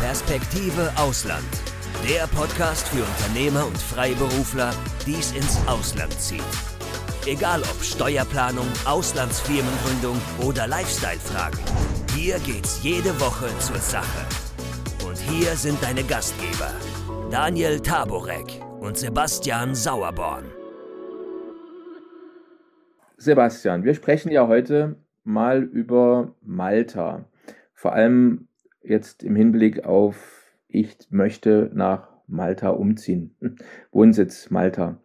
Perspektive Ausland. Der Podcast für Unternehmer und Freiberufler, die es ins Ausland zieht. Egal ob Steuerplanung, Auslandsfirmengründung oder Lifestyle-Fragen. Hier geht's jede Woche zur Sache. Und hier sind deine Gastgeber, Daniel Taborek und Sebastian Sauerborn. Sebastian, wir sprechen ja heute mal über Malta. Vor allem jetzt im Hinblick auf, ich möchte nach Malta umziehen. Wohnsitz Malta.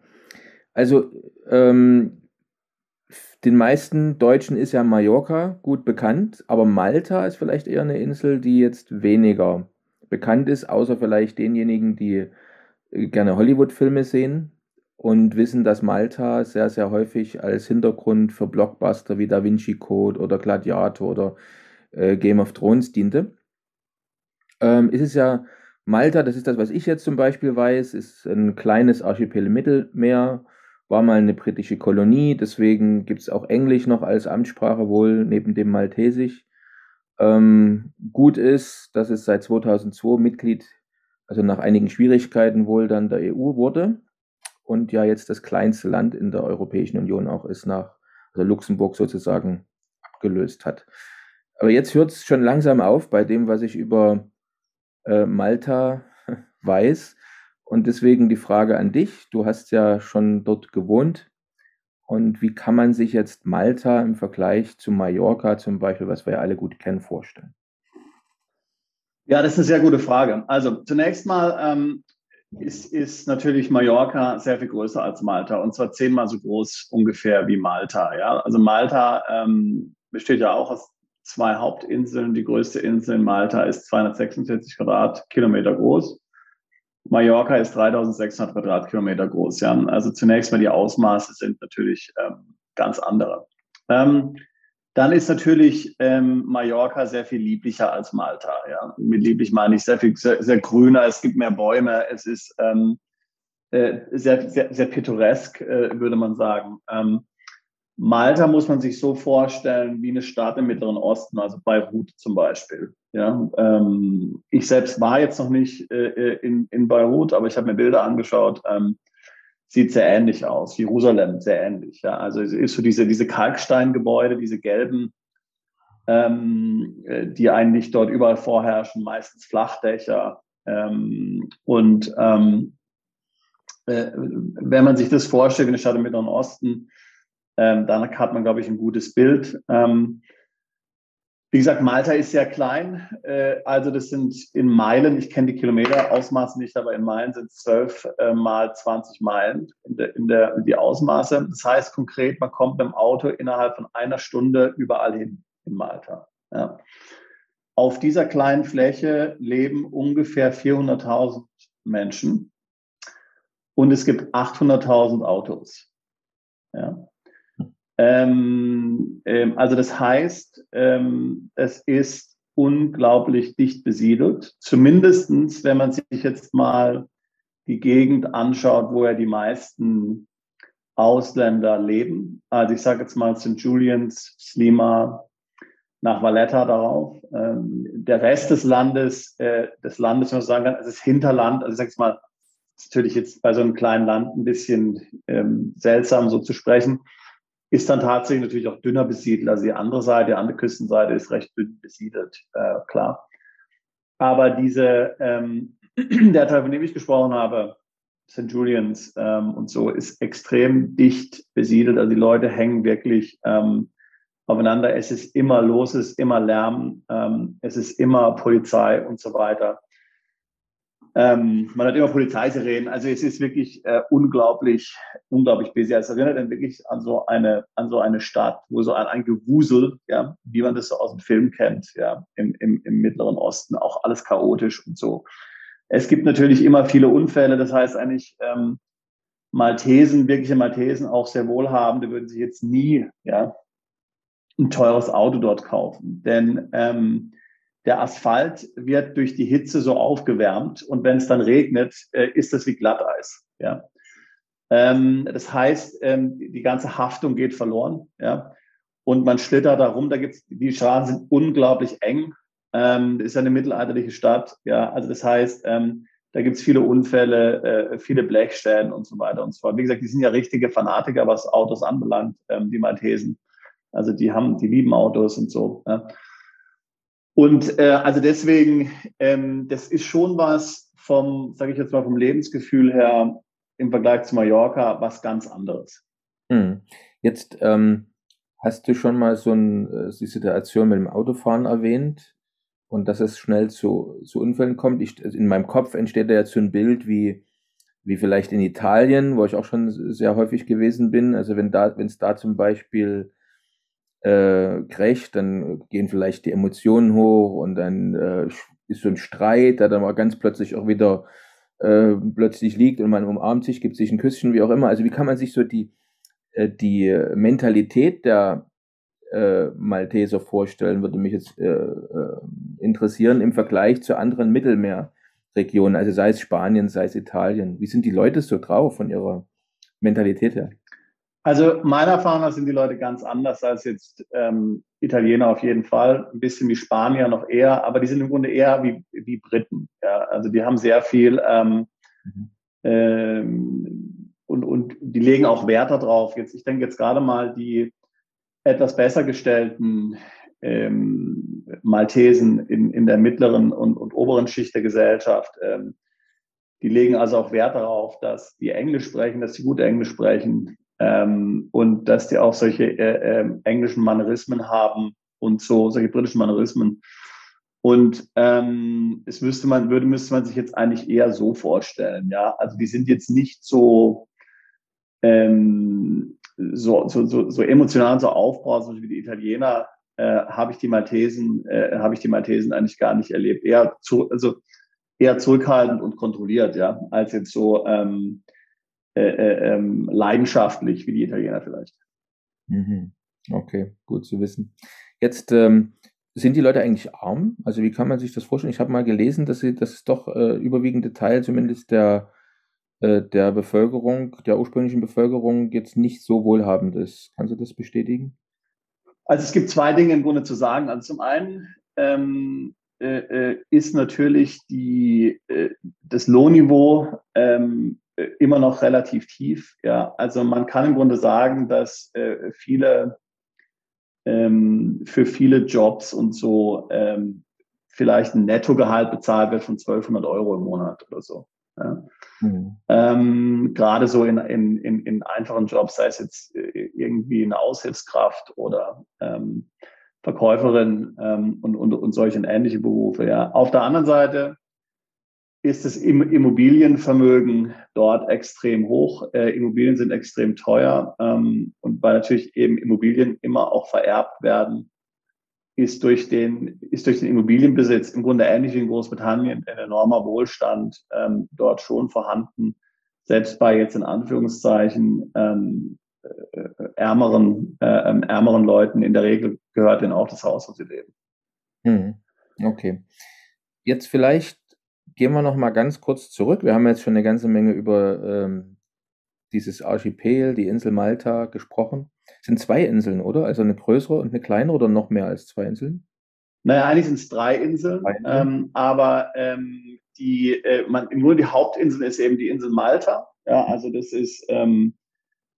Also ähm, den meisten Deutschen ist ja Mallorca gut bekannt, aber Malta ist vielleicht eher eine Insel, die jetzt weniger bekannt ist, außer vielleicht denjenigen, die äh, gerne Hollywood-Filme sehen und wissen, dass Malta sehr, sehr häufig als Hintergrund für Blockbuster wie Da Vinci Code oder Gladiator oder äh, Game of Thrones diente. Ähm, ist es ja Malta, das ist das, was ich jetzt zum Beispiel weiß, ist ein kleines Archipel im Mittelmeer, war mal eine britische Kolonie, deswegen gibt es auch Englisch noch als Amtssprache wohl neben dem Maltesisch. Ähm, gut ist, dass es seit 2002 Mitglied, also nach einigen Schwierigkeiten wohl dann der EU wurde und ja jetzt das kleinste Land in der Europäischen Union auch ist, nach also Luxemburg sozusagen abgelöst hat. Aber jetzt hört es schon langsam auf bei dem, was ich über äh, Malta weiß. Und deswegen die Frage an dich. Du hast ja schon dort gewohnt. Und wie kann man sich jetzt Malta im Vergleich zu Mallorca zum Beispiel, was wir ja alle gut kennen, vorstellen? Ja, das ist eine sehr gute Frage. Also zunächst mal ähm, ist, ist natürlich Mallorca sehr viel größer als Malta und zwar zehnmal so groß ungefähr wie Malta. Ja? Also Malta ähm, besteht ja auch aus zwei Hauptinseln. Die größte Insel in Malta ist 246 Quadratkilometer groß. Mallorca ist 3600 Quadratkilometer groß. Ja? Also zunächst mal die Ausmaße sind natürlich ähm, ganz andere. Ähm, dann ist natürlich ähm, Mallorca sehr viel lieblicher als Malta. Ja? Mit lieblich meine ich sehr viel sehr, sehr grüner, es gibt mehr Bäume, es ist ähm, äh, sehr, sehr, sehr pittoresk, äh, würde man sagen. Malta muss man sich so vorstellen wie eine Stadt im Mittleren Osten, also Beirut zum Beispiel. Ja, ähm, ich selbst war jetzt noch nicht äh, äh in, in Beirut, aber ich habe mir Bilder angeschaut. Ähm, sieht sehr ähnlich aus. Jerusalem sehr ähnlich. Ja, also es ist so diese diese Kalksteingebäude, diese gelben, ähm, äh, die eigentlich dort überall vorherrschen, meistens Flachdächer. Ähm, und ähm, äh, wenn man sich das vorstellt, wie eine Stadt im Mittleren Osten, ähm, dann hat man, glaube ich, ein gutes Bild. Ähm, wie gesagt, Malta ist sehr klein. Äh, also das sind in Meilen, ich kenne die Kilometerausmaße nicht, aber in Meilen sind es 12 äh, mal 20 Meilen in der, in der, die Ausmaße. Das heißt konkret, man kommt mit dem Auto innerhalb von einer Stunde überall hin in Malta. Ja. Auf dieser kleinen Fläche leben ungefähr 400.000 Menschen und es gibt 800.000 Autos. Ja. Ähm, ähm, also das heißt, ähm, es ist unglaublich dicht besiedelt. Zumindestens, wenn man sich jetzt mal die Gegend anschaut, wo ja die meisten Ausländer leben. Also ich sage jetzt mal St. Julians, Slima, nach Valletta darauf. Ähm, der Rest des Landes, äh, des Landes, wenn man sagen kann, es ist Hinterland. Also ich sage jetzt mal, natürlich jetzt bei so einem kleinen Land ein bisschen ähm, seltsam so zu sprechen ist dann tatsächlich natürlich auch dünner besiedelt. Also die andere Seite, die andere Küstenseite ist recht dünn besiedelt, äh, klar. Aber diese, ähm, der Teil, von dem ich gesprochen habe, St. Julians ähm, und so, ist extrem dicht besiedelt. Also die Leute hängen wirklich ähm, aufeinander. Es ist immer los, es ist immer Lärm, ähm, es ist immer Polizei und so weiter. Ähm, man hat immer Polizeisirenen. Also es ist wirklich äh, unglaublich, unglaublich busy. Es erinnert dann wirklich an so eine, an so eine Stadt, wo so ein, ein Gewusel, ja, wie man das so aus dem Film kennt, ja, im, im, im Mittleren Osten, auch alles chaotisch und so. Es gibt natürlich immer viele Unfälle. Das heißt eigentlich, ähm, Maltesen, wirkliche Maltesen, auch sehr wohlhabende, würden sich jetzt nie, ja, ein teures Auto dort kaufen. Denn ähm, der Asphalt wird durch die Hitze so aufgewärmt und wenn es dann regnet, äh, ist das wie Glatteis. Ja. Ähm, das heißt, ähm, die ganze Haftung geht verloren. Ja. Und man schlittert da rum, da gibt's, die Straßen sind unglaublich eng. Ähm, ist ja eine mittelalterliche Stadt. Ja, also das heißt, da gibt es viele Unfälle, äh, viele Blechstellen und so weiter und so fort. Wie gesagt, die sind ja richtige Fanatiker, was Autos anbelangt, die Maltesen. Also die haben, die lieben Autos und so. Ja. Und äh, also deswegen, ähm, das ist schon was vom, sage ich jetzt mal, vom Lebensgefühl her im Vergleich zu Mallorca was ganz anderes. Hm. Jetzt ähm, hast du schon mal so ein, äh, die Situation mit dem Autofahren erwähnt und dass es schnell zu, zu Unfällen kommt. Ich, also in meinem Kopf entsteht da jetzt so ein Bild wie, wie vielleicht in Italien, wo ich auch schon sehr häufig gewesen bin. Also wenn da, wenn es da zum Beispiel äh, crasht, dann gehen vielleicht die Emotionen hoch und dann äh, ist so ein Streit, der dann mal ganz plötzlich auch wieder äh, plötzlich liegt und man umarmt sich, gibt sich ein Küsschen, wie auch immer. Also wie kann man sich so die, äh, die Mentalität der äh, Malteser vorstellen, würde mich jetzt äh, äh, interessieren im Vergleich zu anderen Mittelmeerregionen, also sei es Spanien, sei es Italien. Wie sind die Leute so drauf von ihrer Mentalität her? Also meiner Erfahrung nach sind die Leute ganz anders als jetzt ähm, Italiener auf jeden Fall, ein bisschen wie Spanier noch eher, aber die sind im Grunde eher wie, wie Briten. Ja? Also die haben sehr viel ähm, mhm. ähm, und, und die legen auch Wert darauf. Jetzt, ich denke jetzt gerade mal die etwas besser gestellten ähm, Maltesen in, in der mittleren und, und oberen Schicht der Gesellschaft. Ähm, die legen also auch Wert darauf, dass die Englisch sprechen, dass sie gut Englisch sprechen, ähm, und dass die auch solche äh, äh, englischen Manierismen haben und so, solche britischen Manierismen. Und ähm, es müsste man, würde, müsste man sich jetzt eigentlich eher so vorstellen, ja. Also die sind jetzt nicht so, ähm, so, so, so, so emotional, so aufbrausend wie die Italiener, äh, habe ich die Maltesen, äh, habe ich die Maltesen eigentlich gar nicht erlebt. Eher zu, also eher zurückhaltend und kontrolliert, ja, als jetzt so ähm, äh, äh, ähm, leidenschaftlich wie die Italiener vielleicht. Mhm. Okay, gut zu wissen. Jetzt ähm, sind die Leute eigentlich arm? Also wie kann man sich das vorstellen? Ich habe mal gelesen, dass sie, dass es doch äh, überwiegende Teil zumindest der äh, der Bevölkerung, der ursprünglichen Bevölkerung jetzt nicht so wohlhabend ist. Kannst du das bestätigen? Also es gibt zwei Dinge im Grunde zu sagen. Also zum einen ähm, äh, äh ist natürlich die, das Lohnniveau ähm, äh, immer noch relativ tief. Ja, also man kann im Grunde sagen, dass äh, viele ähm, für viele Jobs und so ähm, vielleicht ein Nettogehalt bezahlt wird von 1200 Euro im Monat oder so. Ja. Mhm. Ähm, Gerade so in, in, in, in einfachen Jobs, sei es jetzt äh, irgendwie eine Aushilfskraft oder ähm, Verkäuferin ähm, und, und, und solche ähnliche Berufe. Ja. Auf der anderen Seite ist das Immobilienvermögen dort extrem hoch. Äh, Immobilien sind extrem teuer ähm, und weil natürlich eben Immobilien immer auch vererbt werden, ist durch den, ist durch den Immobilienbesitz im Grunde ähnlich wie in Großbritannien ein enormer Wohlstand ähm, dort schon vorhanden. Selbst bei jetzt in Anführungszeichen ähm, äh, ärmeren, äh, ähm, ärmeren Leuten in der Regel gehört ihnen auch das Haus, wo sie leben. Hm. Okay. Jetzt vielleicht gehen wir noch mal ganz kurz zurück. Wir haben jetzt schon eine ganze Menge über ähm, dieses Archipel, die Insel Malta gesprochen. Es sind zwei Inseln, oder? Also eine größere und eine kleinere oder noch mehr als zwei Inseln? Naja, eigentlich sind es drei Inseln, drei Inseln. Ähm, aber ähm, die, äh, man, nur die Hauptinsel ist eben die Insel Malta. Ja, also das ist, ähm,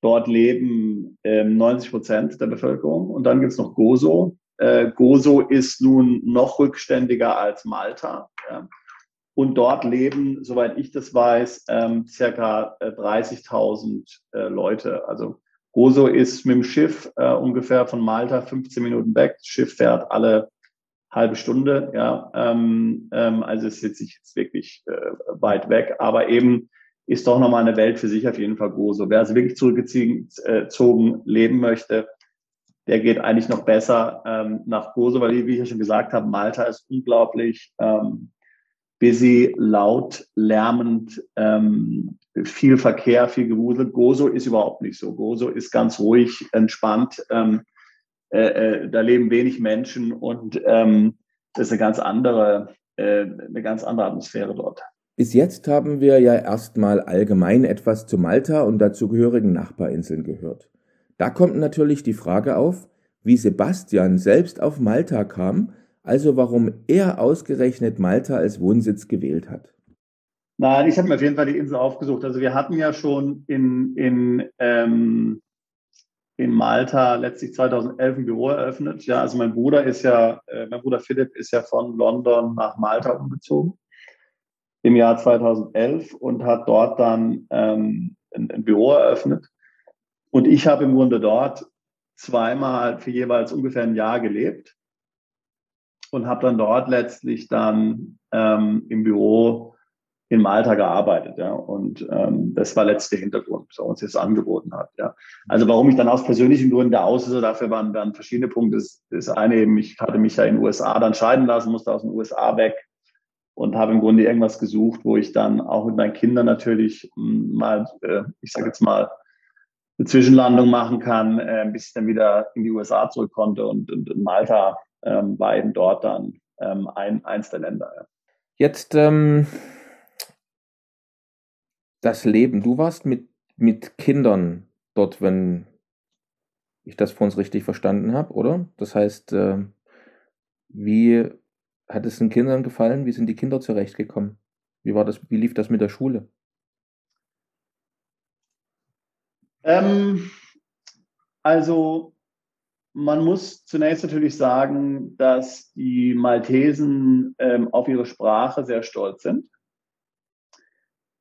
dort leben 90 ähm, Prozent der Bevölkerung. Und dann gibt es noch Gozo. Äh, Gozo ist nun noch rückständiger als Malta. Ja. Und dort leben, soweit ich das weiß, ähm, circa 30.000 äh, äh, Leute. Also Gozo ist mit dem Schiff äh, ungefähr von Malta 15 Minuten weg. Das Schiff fährt alle halbe Stunde. Ja, ähm, ähm, also ist jetzt nicht jetzt wirklich äh, weit weg, aber eben ist doch nochmal eine Welt für sich auf jeden Fall Gozo. Wer also wirklich zurückgezogen äh, leben möchte, der geht eigentlich noch besser ähm, nach Gozo, weil wie ich ja schon gesagt habe, Malta ist unglaublich ähm, busy, laut, lärmend, ähm, viel Verkehr, viel Gewusel. Gozo ist überhaupt nicht so. Gozo ist ganz ruhig, entspannt. Ähm, äh, äh, da leben wenig Menschen und ähm, das ist eine ganz andere, äh, eine ganz andere Atmosphäre dort. Bis jetzt haben wir ja erstmal allgemein etwas zu Malta und dazugehörigen Nachbarinseln gehört. Da kommt natürlich die Frage auf, wie Sebastian selbst auf Malta kam also warum er ausgerechnet Malta als Wohnsitz gewählt hat. Nein, ich habe mir auf jeden Fall die Insel aufgesucht. Also wir hatten ja schon in, in, ähm, in Malta letztlich 2011 ein Büro eröffnet. Ja, also mein Bruder ist ja, äh, mein Bruder Philipp ist ja von London nach Malta umgezogen im Jahr 2011 und hat dort dann ähm, ein, ein Büro eröffnet. Und ich habe im Grunde dort zweimal für jeweils ungefähr ein Jahr gelebt und habe dann dort letztlich dann ähm, im Büro in Malta gearbeitet, ja. Und ähm, das war letzter Hintergrund, was uns jetzt angeboten hat, ja. Also warum ich dann aus persönlichen Gründen da aus ist, dafür waren dann verschiedene Punkte. Das, eine eben, ich hatte mich ja in den USA dann scheiden lassen, musste aus den USA weg und habe im Grunde irgendwas gesucht, wo ich dann auch mit meinen Kindern natürlich hm, mal, äh, ich sage jetzt mal, eine Zwischenlandung machen kann, äh, bis ich dann wieder in die USA zurück konnte und, und in Malta ähm, eben dort dann ähm, ein, eins der Länder. Ja. Jetzt ähm, das Leben. Du warst mit, mit Kindern dort, wenn ich das vor uns richtig verstanden habe, oder? Das heißt, äh, wie hat es den Kindern gefallen? Wie sind die Kinder zurechtgekommen? Wie war das, wie lief das mit der Schule? Ähm, also man muss zunächst natürlich sagen, dass die Maltesen ähm, auf ihre Sprache sehr stolz sind.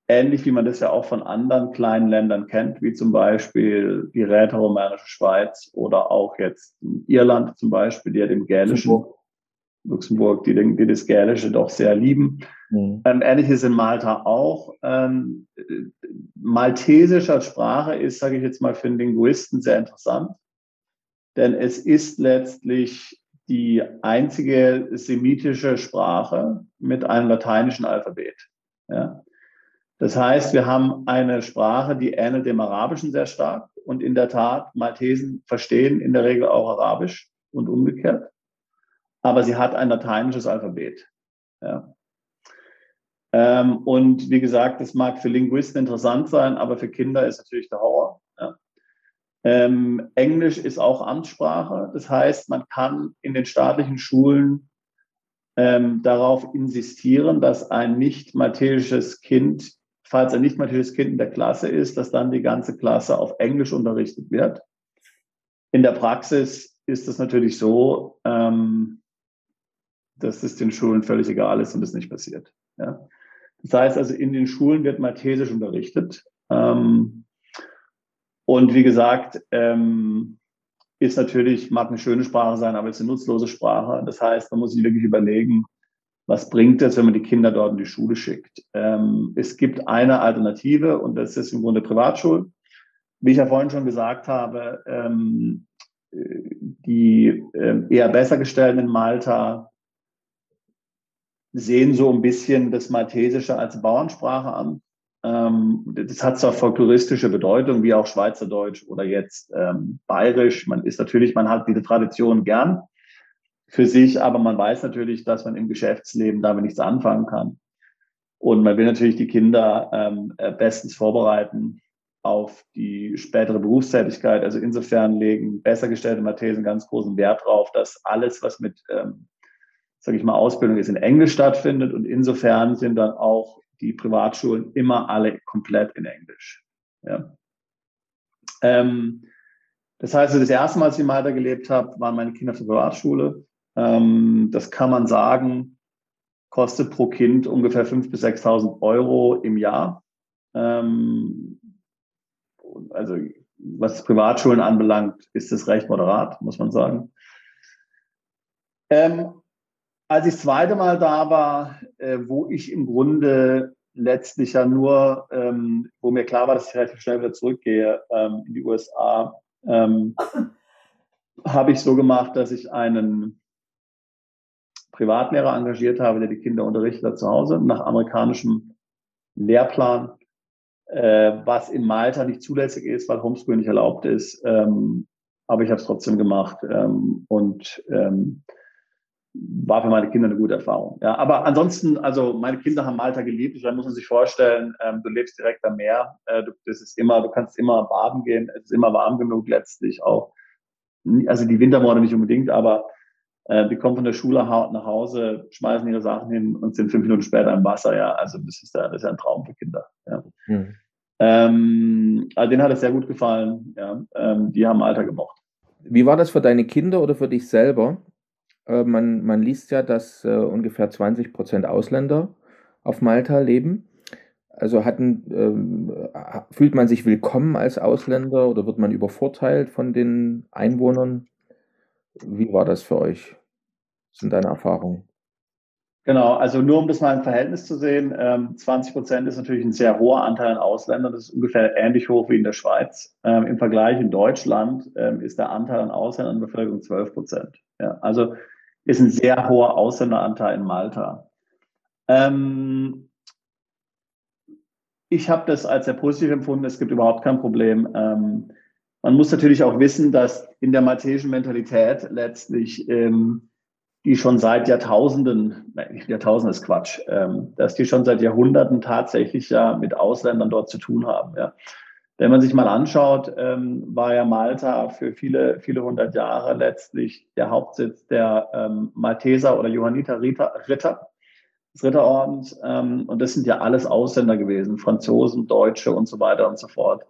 Ähnlich wie man das ja auch von anderen kleinen Ländern kennt, wie zum Beispiel die rätoromanische Schweiz oder auch jetzt Irland zum Beispiel, die ja dem Gälischen, Luxemburg, Luxemburg die, die das Gälische doch sehr lieben. Mhm. Ähm, Ähnliches in Malta auch. Ähm, Maltesisch als Sprache ist, sage ich jetzt mal, für den Linguisten sehr interessant, denn es ist letztlich die einzige semitische Sprache mit einem lateinischen Alphabet. Ja? Das heißt, wir haben eine Sprache, die ähnelt dem Arabischen sehr stark und in der Tat, Maltesen verstehen in der Regel auch Arabisch und umgekehrt, aber sie hat ein lateinisches Alphabet. Ja? Ähm, und wie gesagt, das mag für Linguisten interessant sein, aber für Kinder ist natürlich der Horror. Ähm, Englisch ist auch Amtssprache. Das heißt, man kann in den staatlichen Schulen ähm, darauf insistieren, dass ein nicht maltesisches Kind, falls ein nicht maltesisches Kind in der Klasse ist, dass dann die ganze Klasse auf Englisch unterrichtet wird. In der Praxis ist es natürlich so, ähm, dass es den Schulen völlig egal ist und es nicht passiert. Ja. Das heißt also, in den Schulen wird Maltesisch unterrichtet. Ähm, und wie gesagt, ähm, ist natürlich, mag eine schöne Sprache sein, aber es ist eine nutzlose Sprache. Das heißt, man muss sich wirklich überlegen, was bringt es, wenn man die Kinder dort in die Schule schickt. Ähm, es gibt eine Alternative und das ist im Grunde Privatschulen. Wie ich ja vorhin schon gesagt habe, ähm, die äh, eher besser gestellten in Malta sehen so ein bisschen das Maltesische als Bauernsprache an. Ähm, das hat zwar folkloristische Bedeutung, wie auch Schweizerdeutsch oder jetzt ähm, Bayerisch. Man ist natürlich, man hat diese Tradition gern für sich, aber man weiß natürlich, dass man im Geschäftsleben damit nichts anfangen kann. Und man will natürlich die Kinder ähm, äh, bestens vorbereiten auf die spätere Berufstätigkeit. Also insofern legen besser gestellte Maltesen ganz großen Wert darauf, dass alles, was mit ähm, sage ich mal, Ausbildung jetzt in Englisch stattfindet und insofern sind dann auch die Privatschulen immer alle komplett in Englisch. Ja. Ähm, das heißt, das erste Mal, als ich in Malta gelebt habe, waren meine Kinder auf der Privatschule. Ähm, das kann man sagen, kostet pro Kind ungefähr 5.000 bis 6.000 Euro im Jahr. Ähm, also was Privatschulen anbelangt, ist es recht moderat, muss man sagen. Ähm, als ich das zweite Mal da war, äh, wo ich im Grunde letztlich ja nur, ähm, wo mir klar war, dass ich relativ schnell wieder zurückgehe ähm, in die USA, ähm, habe ich so gemacht, dass ich einen Privatlehrer engagiert habe, der die Kinder unterrichtet zu Hause, nach amerikanischem Lehrplan, äh, was in Malta nicht zulässig ist, weil Homeschooling nicht erlaubt ist. Ähm, aber ich habe es trotzdem gemacht. Ähm, und ähm, war für meine Kinder eine gute Erfahrung. Ja, aber ansonsten, also meine Kinder haben Malta geliebt. Da muss man sich vorstellen, ähm, du lebst direkt am Meer. Äh, du, das ist immer, du kannst immer baden gehen. Es ist immer warm genug letztlich auch. Also die Wintermonate nicht unbedingt, aber Äh, die kommen von der Schule nach Hause, schmeißen ihre Sachen hin und sind fünf Minuten später im Wasser. Ja, also das ist, ja, das ist ein Traum für Kinder. Ja. Mhm. Ähm, also denen hat es sehr gut gefallen. Ja. Ähm, die haben Alter gemocht. Wie war das für deine Kinder oder für dich selber? Äh, man, man liest ja, dass äh, ungefähr 20 Prozent Ausländer auf Malta leben. Also hatten, ähm, fühlt man sich willkommen als Ausländer oder wird man übervorteilt von den Einwohnern? Wie war das für euch? Was sind deine Erfahrungen? Genau, also nur um das mal im Verhältnis zu sehen, ähm, 20 Prozent ist natürlich ein sehr hoher Anteil an Ausländern. Das ist ungefähr ähnlich hoch wie in der Schweiz. Ähm, Im Vergleich in Deutschland ähm, ist der Anteil an Ausländern in der Bevölkerung 12 Prozent. Ja, also ist ein sehr hoher Ausländeranteil in Malta. Ähm, ich habe das als sehr positiv empfunden. Es gibt überhaupt kein Problem. Ähm, man muss natürlich auch wissen, dass in der maltesischen Mentalität letztlich ähm, die schon seit Jahrtausenden, nein, Jahrtausenden ist Quatsch, ähm, dass die schon seit Jahrhunderten tatsächlich ja mit Ausländern dort zu tun haben. Ja. Wenn man sich mal anschaut, ähm, war ja Malta für viele, viele hundert Jahre letztlich der Hauptsitz der ähm, Malteser oder Johanniter Ritter, Ritter des Ritterordens. Ähm, und das sind ja alles Ausländer gewesen, Franzosen, Deutsche und so weiter und so fort.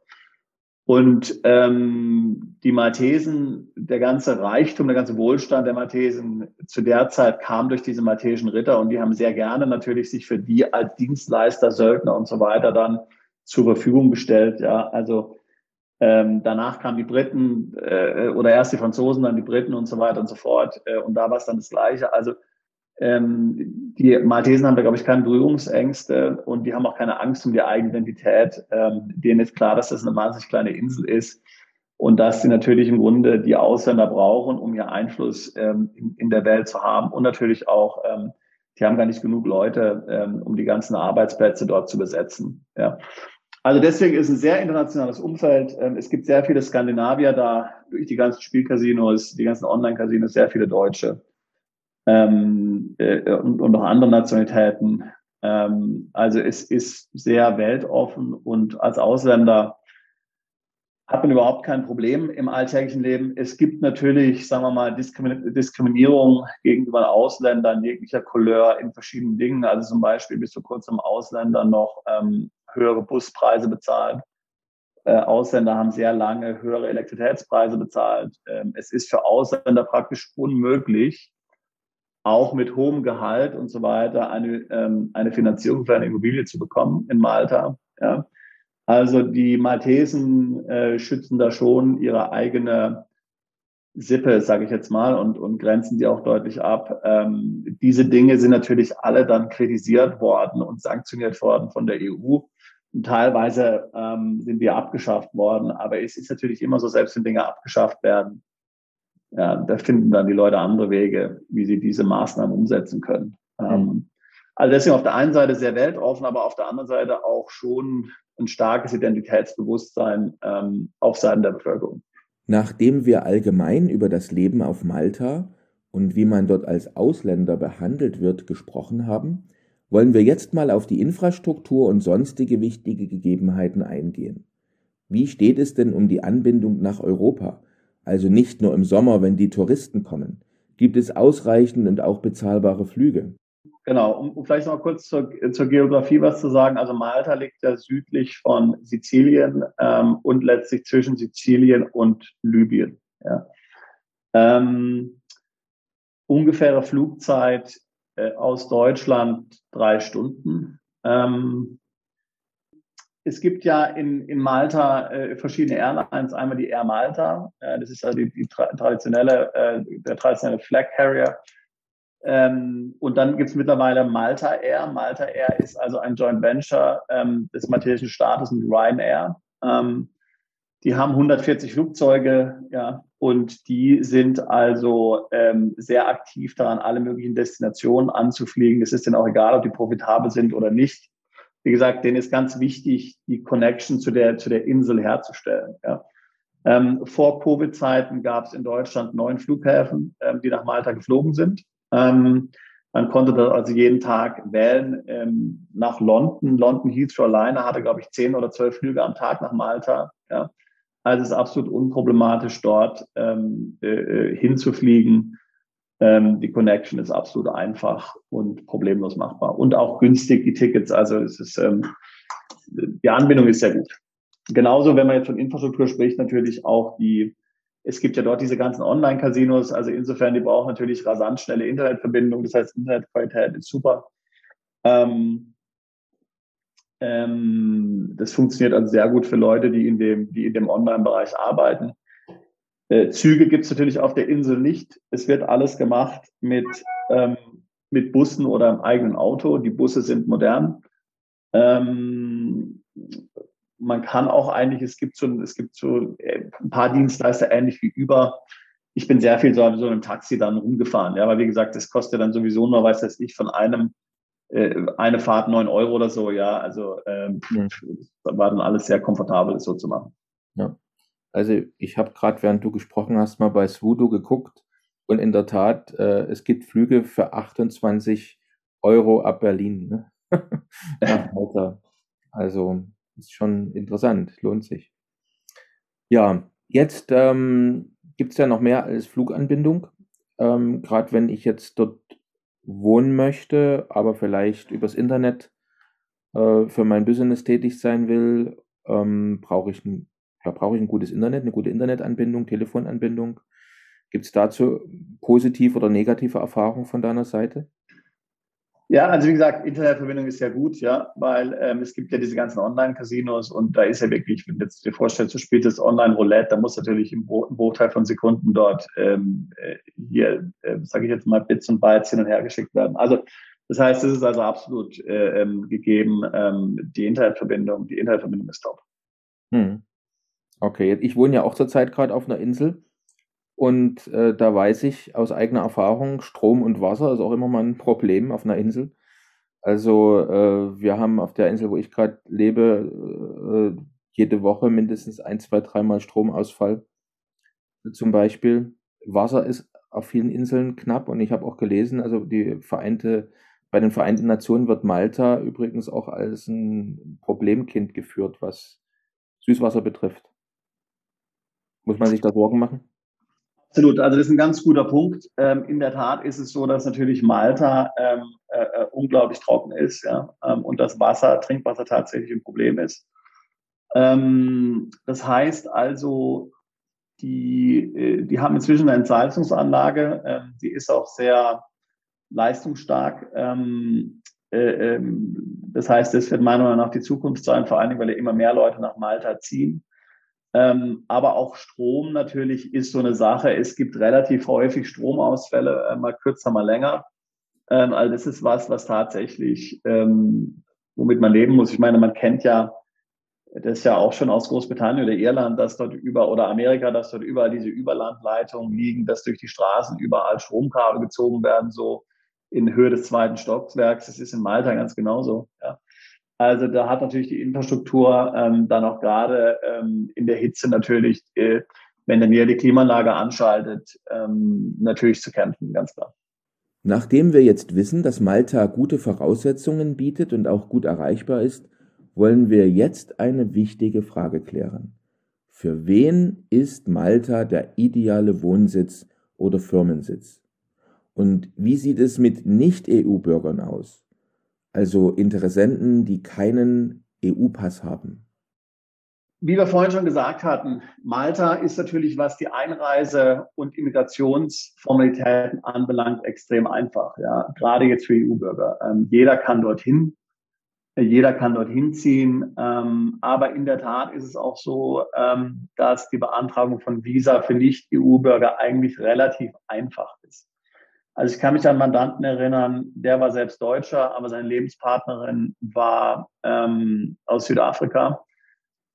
Und ähm, die Maltesen, der ganze Reichtum, der ganze Wohlstand der Maltesen zu der Zeit kam durch diese maltesischen Ritter und die haben sehr gerne natürlich sich für die als Dienstleister, Söldner und so weiter dann zur Verfügung gestellt. Ja, also ähm, danach kamen die Briten äh, oder erst die Franzosen, dann die Briten und so weiter und so fort. Äh, und da war es dann das Gleiche. Also ähm, die Maltesen haben da, glaube ich, keine Berührungsängste und die haben auch keine Angst um die eigene Identität. Ähm, denen ist klar, dass das eine wahnsinnig kleine Insel ist und dass sie natürlich im Grunde die Ausländer brauchen, um ihr Einfluss ähm, in, in, der Welt zu haben und natürlich auch, ähm, die haben gar nicht genug Leute, ähm, um die ganzen Arbeitsplätze dort zu besetzen. Ja. Also deswegen ist ein sehr internationales Umfeld. Ähm, es gibt sehr viele Skandinavier da, durch die ganzen Spielcasinos, die ganzen Online-Casinos, sehr viele Deutsche ähm, äh, und, und noch andere Nationalitäten. Ähm, also es ist sehr weltoffen und als Ausländer hat man überhaupt kein Problem im alltäglichen Leben. Es gibt natürlich, sagen wir mal, Diskriminierung gegenüber Ausländern jeglicher Couleur in verschiedenen Dingen. Also zum Beispiel bis vor kurzem Ausländer noch ähm, höhere Buspreise bezahlt. Äh, Ausländer haben sehr lange höhere Elektrizitätspreise bezahlt. Ähm, es ist für Ausländer praktisch unmöglich, auch mit hohem Gehalt und so weiter eine, ähm, eine Finanzierung für eine Immobilie zu bekommen in Malta. Ja. Also die Maltesen äh, schützen da schon ihre eigene Sippe, sage ich jetzt mal, und, und grenzen die auch deutlich ab. Ähm, diese Dinge sind natürlich alle dann kritisiert worden und sanktioniert worden von der EU. Und teilweise ähm, sind die abgeschafft worden. Aber es ist natürlich immer so, selbst wenn Dinge abgeschafft werden, ja, da finden dann die Leute andere Wege, wie sie diese Maßnahmen umsetzen können. Mhm. Ähm, also deswegen auf der einen Seite sehr weltoffen, aber auf der anderen Seite auch schon ein starkes Identitätsbewusstsein ähm, auf Seiten der Bevölkerung. Nachdem wir allgemein über das Leben auf Malta und wie man dort als Ausländer behandelt wird gesprochen haben, wollen wir jetzt mal auf die Infrastruktur und sonstige wichtige Gegebenheiten eingehen. Wie steht es denn um die Anbindung nach Europa? also nicht nur im Sommer, wenn die Touristen kommen? Gibt es ausreichend und auch bezahlbare Flüge? Genau, um, um vielleicht noch kurz zur, zur, Geografie was zu sagen. Also Malta liegt ja südlich von Sizilien ähm, und letztlich zwischen Sizilien und Libyen. Ja. Ähm, ungefähre Flugzeit aus Deutschland drei Stunden. Ähm, es gibt ja in, in Malta äh, verschiedene Airlines. Einmal die Air Malta, äh, das ist ja die, die traditionelle, äh, der traditionelle Flag Carrier. Ähm, und dann gibt es mittlerweile Malta Air. Malta Air ist also ein Joint Venture ähm, des maltesischen Staates mit Ryanair. Ähm, die haben 140 Flugzeuge, ja, und die sind also ähm, sehr aktiv daran, alle möglichen Destinationen anzufliegen. Es ist denen auch egal, ob die profitabel sind oder nicht wie gesagt, denen ist ganz wichtig, die Connection zu der, zu der Insel herzustellen. Ja. Ähm, vor Covid-Zeiten gab es in Deutschland neun Flughäfen, ähm, die nach Malta geflogen sind. Ähm, man konnte da also jeden Tag wählen ähm, nach London. London Heathrow alleine hatte, glaube ich, zehn oder zwölf Flüge am Tag nach Malta. Ja. Also es ist absolut unproblematisch, dort ähm, äh, äh hinzufliegen. Ähm, die Connection ist absolut einfach und problemlos machbar und auch günstig, die Tickets. Also es ist, ähm, die Anbindung ist sehr gut. Genauso, wenn man jetzt von Infrastruktur spricht, natürlich auch die, es gibt ja dort diese ganzen Online-Casinos, also insofern, die brauchen natürlich rasant schnelle Internetverbindung, das heißt, Internetqualität ist super. Ähm, ähm, das funktioniert also sehr gut für Leute, die in dem, die in dem Online-Bereich arbeiten. Äh, Züge gibt es natürlich auf der Insel nicht. Es wird alles gemacht mit, ähm, mit Bussen oder im eigenen Auto. Die Busse sind modern. Ähm, man kann auch eigentlich, es gibt so, es gibt so äh, ein paar Dienstleister ähnlich wie über. Ich bin sehr viel so, so einem Taxi dann rumgefahren, ja, weil wie gesagt, das kostet dann sowieso nur, weiß das ich, von einem eine Fahrt neun Euro oder so, ja. Also ähm, mhm. war dann alles sehr komfortabel, das so zu machen. Ja. Also ich habe gerade, während du gesprochen hast, mal bei Swoodoo geguckt und in der Tat, äh, es gibt Flüge für 28 Euro ab Berlin ne? nach Malta. Also ist schon interessant, lohnt sich. Ja, jetzt ähm, gibt es ja noch mehr als Fluganbindung. Ähm, Gerade wenn ich jetzt dort wohnen möchte, aber vielleicht übers Internet äh, für mein Business tätig sein will, ähm, brauche ich, brauch ich ein gutes Internet, eine gute Internetanbindung, Telefonanbindung. Gibt es dazu positive oder negative Erfahrungen von deiner Seite? Ja, also wie gesagt, Internetverbindung ist ja gut, ja, weil ähm, es gibt ja diese ganzen Online-Casinos und da ist ja wirklich, wenn du dir vorstellst, du spielst das Online-Roulette, da muss natürlich im, Bruchteil von Sekunden dort ähm, äh, hier, äh, sage ich jetzt mal, Bits und Bytes hin und her geschickt werden. Also das heißt, es ist also absolut äh, ähm, gegeben, ähm, die Internetverbindung, die Internetverbindung ist top. Hm. Okay, ich wohne ja auch zurzeit gerade auf einer Insel und äh, da weiß ich aus eigener Erfahrung, Strom und Wasser ist auch immer mal ein Problem auf einer Insel. Also äh, wir haben auf der Insel, wo ich gerade lebe, äh, jede Woche mindestens ein, zwei, dreimal Stromausfall. Zum Beispiel Wasser ist auf vielen Inseln knapp und ich habe auch gelesen, also die Vereinte, bei den Vereinten Nationen wird Malta übrigens auch als ein Problemkind geführt, was Süßwasser betrifft. Muss man sich da Sorgen machen? Absolut, also das ist ein ganz guter Punkt. Ähm, in der Tat ist es so, dass natürlich Malta ähm, äh, äh, unglaublich trocken ist ja, ähm, und das Wasser, Trinkwasser tatsächlich ein Problem ist. Ähm, das heißt also, die, äh, die haben inzwischen eine Entsalzungsanlage, ähm, die ist auch sehr leistungsstark. Ähm, äh, das heißt, das wird meiner Meinung nach die Zukunft sein, vor allen Dingen, weil ja immer mehr Leute nach Malta ziehen. Ähm, aber auch Strom natürlich ist so eine Sache. Es gibt relativ häufig Stromausfälle, äh, mal kürzer, mal länger. Ähm, also das ist was, was tatsächlich, ähm, womit man leben muss. Ich meine, man kennt ja das ja auch schon aus Großbritannien oder Irland, dass dort über oder Amerika, dass dort überall diese Überlandleitungen liegen, dass durch die Straßen überall Stromkabel gezogen werden, so in Höhe des zweiten Stockwerks. Das ist in Malta ganz genauso. Ja. Also da hat natürlich die Infrastruktur ähm, dann auch gerade ähm, in der Hitze natürlich, äh, wenn der Näher die Klimaanlage anschaltet, ähm, natürlich zu kämpfen, ganz klar. Nachdem wir jetzt wissen, dass Malta gute Voraussetzungen bietet und auch gut erreichbar ist, wollen wir jetzt eine wichtige Frage klären. Für wen ist Malta der ideale Wohnsitz oder Firmensitz? Und wie sieht es mit Nicht-EU-Bürgern aus? Also Interessenten, die keinen EU-Pass haben? Wie wir vorhin schon gesagt hatten, Malta ist natürlich, was die Einreise- und Immigrationsformalitäten anbelangt, extrem einfach. Ja, gerade jetzt für EU-Bürger. Ähm, jeder kann dorthin, jeder kann dorthin ziehen. Ähm, aber in der Tat ist es auch so, ähm, dass die Beantragung von Visa für Nicht-EU-Bürger eigentlich relativ einfach ist. Also ich kann mich an Mandanten erinnern, der war selbst Deutscher, aber seine Lebenspartnerin war ähm, aus Südafrika.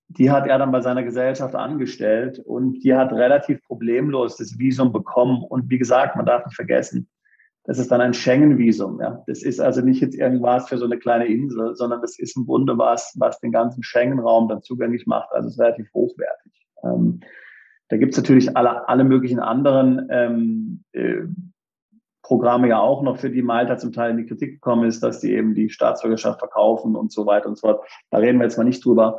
Die hat er dann bei seiner Gesellschaft angestellt und die hat relativ problemlos das Visum bekommen. Und wie gesagt, man darf nicht vergessen, das ist dann ein Schengen-Visum. Ja. Das ist also nicht jetzt irgendwas für so eine kleine Insel, sondern das ist im Grunde was, was den ganzen Schengen-Raum dann zugänglich macht. Also es ist relativ hochwertig. Ähm, da gibt es natürlich alle, alle möglichen anderen ähm, äh, Programme ja auch noch, für die Malta zum Teil in die Kritik gekommen ist, dass die eben die Staatsbürgerschaft verkaufen und so weiter und so fort. Da reden wir jetzt mal nicht drüber.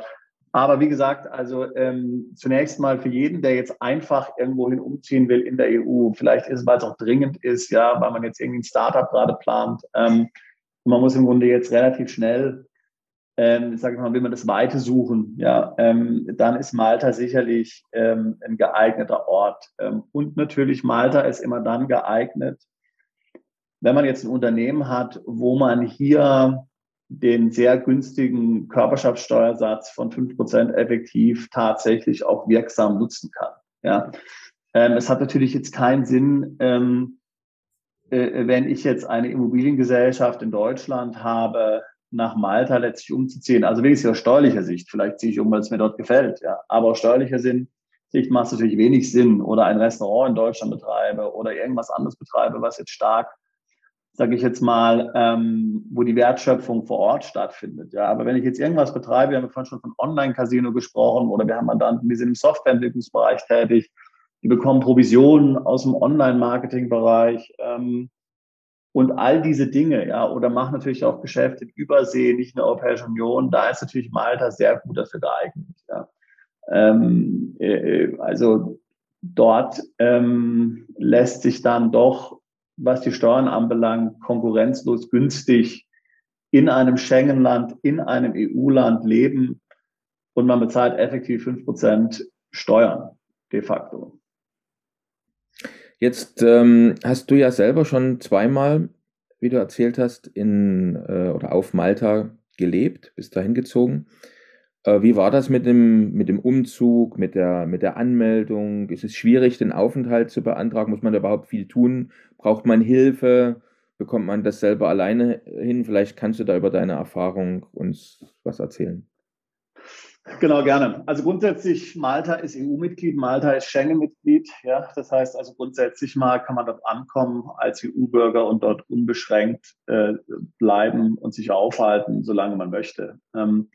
Aber wie gesagt, also ähm, zunächst mal für jeden, der jetzt einfach irgendwohin umziehen will in der EU, vielleicht ist es, weil es auch dringend ist, ja, weil man jetzt irgendwie ein Startup gerade plant. Ähm, man muss im Grunde jetzt relativ schnell, ähm, sage ich mal, will man das Weite suchen, ja, ähm, dann ist Malta sicherlich ähm, ein geeigneter Ort. Ähm, und natürlich Malta ist immer dann geeignet, wenn man jetzt ein Unternehmen hat, wo man hier den sehr günstigen Körperschaftssteuersatz von fünf Prozent effektiv tatsächlich auch wirksam nutzen kann. Ja. Ähm, es hat natürlich jetzt keinen Sinn, ähm, äh, wenn ich jetzt eine Immobiliengesellschaft in Deutschland habe, nach Malta letztlich umzuziehen. Also wenigstens aus steuerlicher Sicht. Vielleicht ziehe ich um, weil es mir dort gefällt. Ja. Aber aus steuerlicher Sicht macht es natürlich wenig Sinn oder ein Restaurant in Deutschland betreibe oder irgendwas anderes betreibe, was jetzt stark sage ich jetzt mal, ähm, wo die Wertschöpfung vor Ort stattfindet. Ja, aber wenn ich jetzt irgendwas betreibe, wir haben vorhin schon von Online-Casino gesprochen oder wir haben Mandanten, die sind im Softwareentwicklungsbereich tätig, die bekommen Provisionen aus dem Online-Marketing-Bereich ähm, und all diese Dinge, ja, oder machen natürlich auch Geschäfte in Übersee, nicht in der Europäischen Union. Da ist natürlich Malta sehr gut dafür geeignet. Ja. Ähm, äh, also dort ähm, lässt sich dann doch was die Steuern anbelangt, konkurrenzlos günstig in einem Schengen-Land, in einem EU-Land leben und man bezahlt effektiv fünf Prozent Steuern de facto. Jetzt ähm, hast du ja selber schon zweimal, wie du erzählt hast, in äh, oder auf Malta gelebt, bist dahin gezogen. Äh, wie war das mit dem, mit dem Umzug, mit der, mit der Anmeldung? Ist es schwierig, den Aufenthalt zu beantragen? Muss man da überhaupt viel tun? Braucht man Hilfe? Bekommt man das selber alleine hin? Vielleicht kannst du da über deine Erfahrung uns was erzählen. Genau, gerne. Also grundsätzlich, Malta ist EU-Mitglied, Malta ist Schengen-Mitglied. Ja, das heißt also grundsätzlich mal kann man dort ankommen als EU-Bürger und dort unbeschränkt äh, bleiben und sich aufhalten, solange man möchte. Ähm,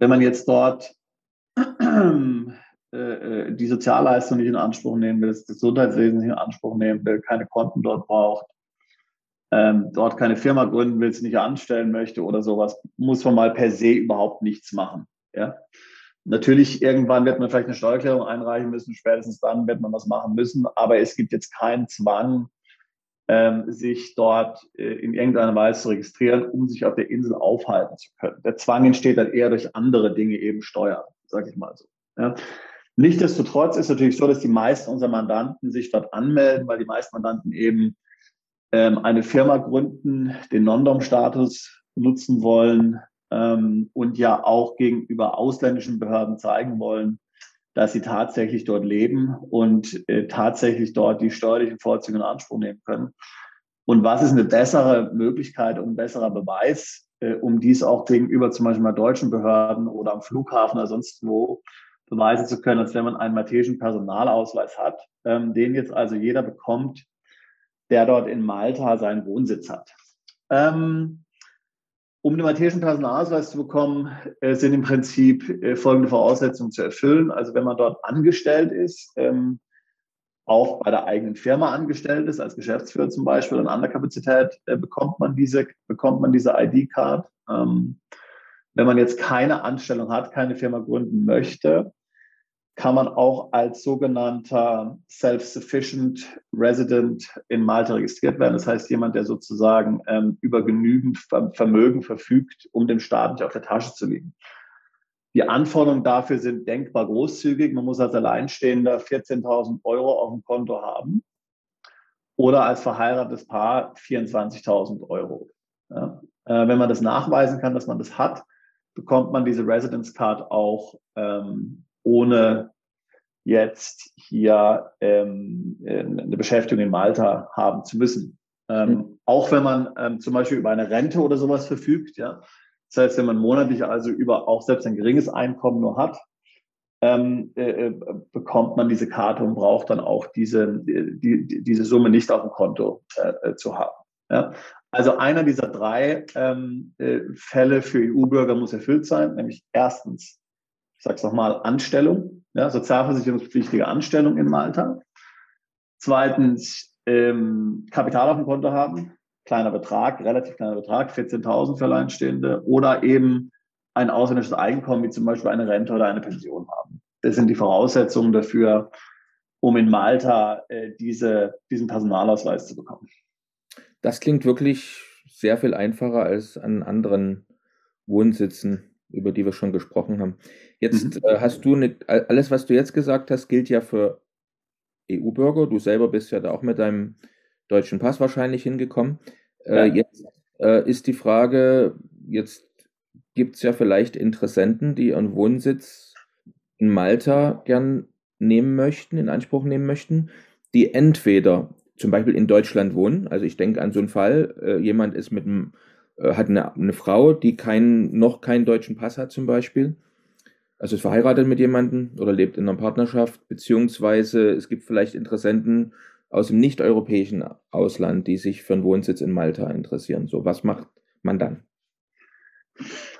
wenn man jetzt dort äh, äh, die Sozialleistung nicht in Anspruch nehmen will, das Gesundheitswesen nicht in Anspruch nehmen will, keine Konten dort braucht, ähm, dort keine Firma gründen will, sie nicht anstellen möchte oder sowas, muss man mal per se überhaupt nichts machen. Ja? Natürlich, irgendwann wird man vielleicht eine Steuererklärung einreichen müssen, spätestens dann wird man was machen müssen, aber es gibt jetzt keinen Zwang, ähm, sich dort äh, in irgendeiner Weise zu registrieren, um sich auf der Insel aufhalten zu können. Der Zwang entsteht dann eher durch andere Dinge, eben Steuern, sage ich mal so. Ja. Nichtsdestotrotz ist natürlich so, dass die meisten unserer Mandanten sich dort anmelden, weil die meisten Mandanten eben ähm, eine Firma gründen, den Non-Dom-Status nutzen wollen ähm, und ja auch gegenüber ausländischen Behörden zeigen wollen, dass sie tatsächlich dort leben und äh, tatsächlich dort die steuerlichen Vorzüge in Anspruch nehmen können. Und was ist eine bessere Möglichkeit und ein besserer Beweis, äh, um dies auch gegenüber zum Beispiel mal deutschen Behörden oder am Flughafen oder sonst wo beweisen zu können, als wenn man einen maltesischen Personalausweis hat, ähm, den jetzt also jeder bekommt, der dort in Malta seinen Wohnsitz hat. Ähm, um den maltesischen Personalausweis zu bekommen, äh, sind im Prinzip äh, folgende Voraussetzungen zu erfüllen. Also wenn man dort angestellt ist, ähm, auch bei der eigenen Firma angestellt ist, als Geschäftsführer zum Beispiel in anderer Kapazität, äh, bekommt man diese, bekommt man diese ID-Card. Ähm, wenn man jetzt keine Anstellung hat, keine Firma gründen möchte, kann man auch als sogenannter Self-Sufficient Resident in Malta registriert werden. Das heißt, jemand, der sozusagen ähm, über genügend Vermögen verfügt, um dem Staat nicht auf der Tasche zu liegen. Die Anforderungen dafür sind denkbar großzügig. Man muss als Alleinstehender 14.000 Euro auf dem Konto haben oder als verheiratetes Paar 24.000 Euro. Ja. Äh, wenn man das nachweisen kann, dass man das hat, bekommt man diese Residence Card auch ähm, ohne jetzt hier ähm, äh, eine Beschäftigung in Malta haben zu müssen. Ähm, mhm. Auch wenn man ähm, zum Beispiel über eine Rente oder sowas verfügt, ja. Das heißt, wenn man monatlich also über auch selbst ein geringes Einkommen nur hat, ähm, äh, äh bekommt man diese Karte und braucht dann auch diese, die, die, diese Summe nicht auf dem Konto äh, äh zu haben. Ja? Also einer dieser drei ähm, äh, Fälle für EU-Bürger muss erfüllt sein, nämlich erstens ich sage es nochmal, Anstellung, ja, sozialversicherungspflichtige Anstellung in Malta. Zweitens, ähm, Kapital auf dem Konto haben, kleiner Betrag, relativ kleiner Betrag, 14.000 für Alleinstehende oder eben ein ausländisches Einkommen, wie zum Beispiel eine Rente oder eine Pension haben. Das sind die Voraussetzungen dafür, um in Malta äh, diese, diesen Personalausweis zu bekommen. Das klingt wirklich sehr viel einfacher als an anderen Wohnsitzen, über die wir schon gesprochen haben. Jetzt mhm. äh, hast du nicht, alles, was du jetzt gesagt hast, gilt ja für EU-Bürger. Du selber bist ja da auch mit deinem deutschen Pass wahrscheinlich hingekommen. Äh, ja. jetzt äh, ist die Frage, jetzt gibt es ja vielleicht Interessenten, die ihren Wohnsitz in Malta gern nehmen möchten, in Anspruch nehmen möchten, die entweder zum Beispiel in Deutschland wohnen, also ich denke an so einen Fall, äh, jemand ist mit einem, äh, hat eine, eine Frau, die keinen, noch keinen deutschen Pass hat zum Beispiel, also ist verheiratet mit jemandem oder lebt in einer Partnerschaft, beziehungsweise es gibt vielleicht Interessenten aus dem nicht-europäischen Ausland, die sich für einen Wohnsitz in Malta interessieren. So, was macht man dann?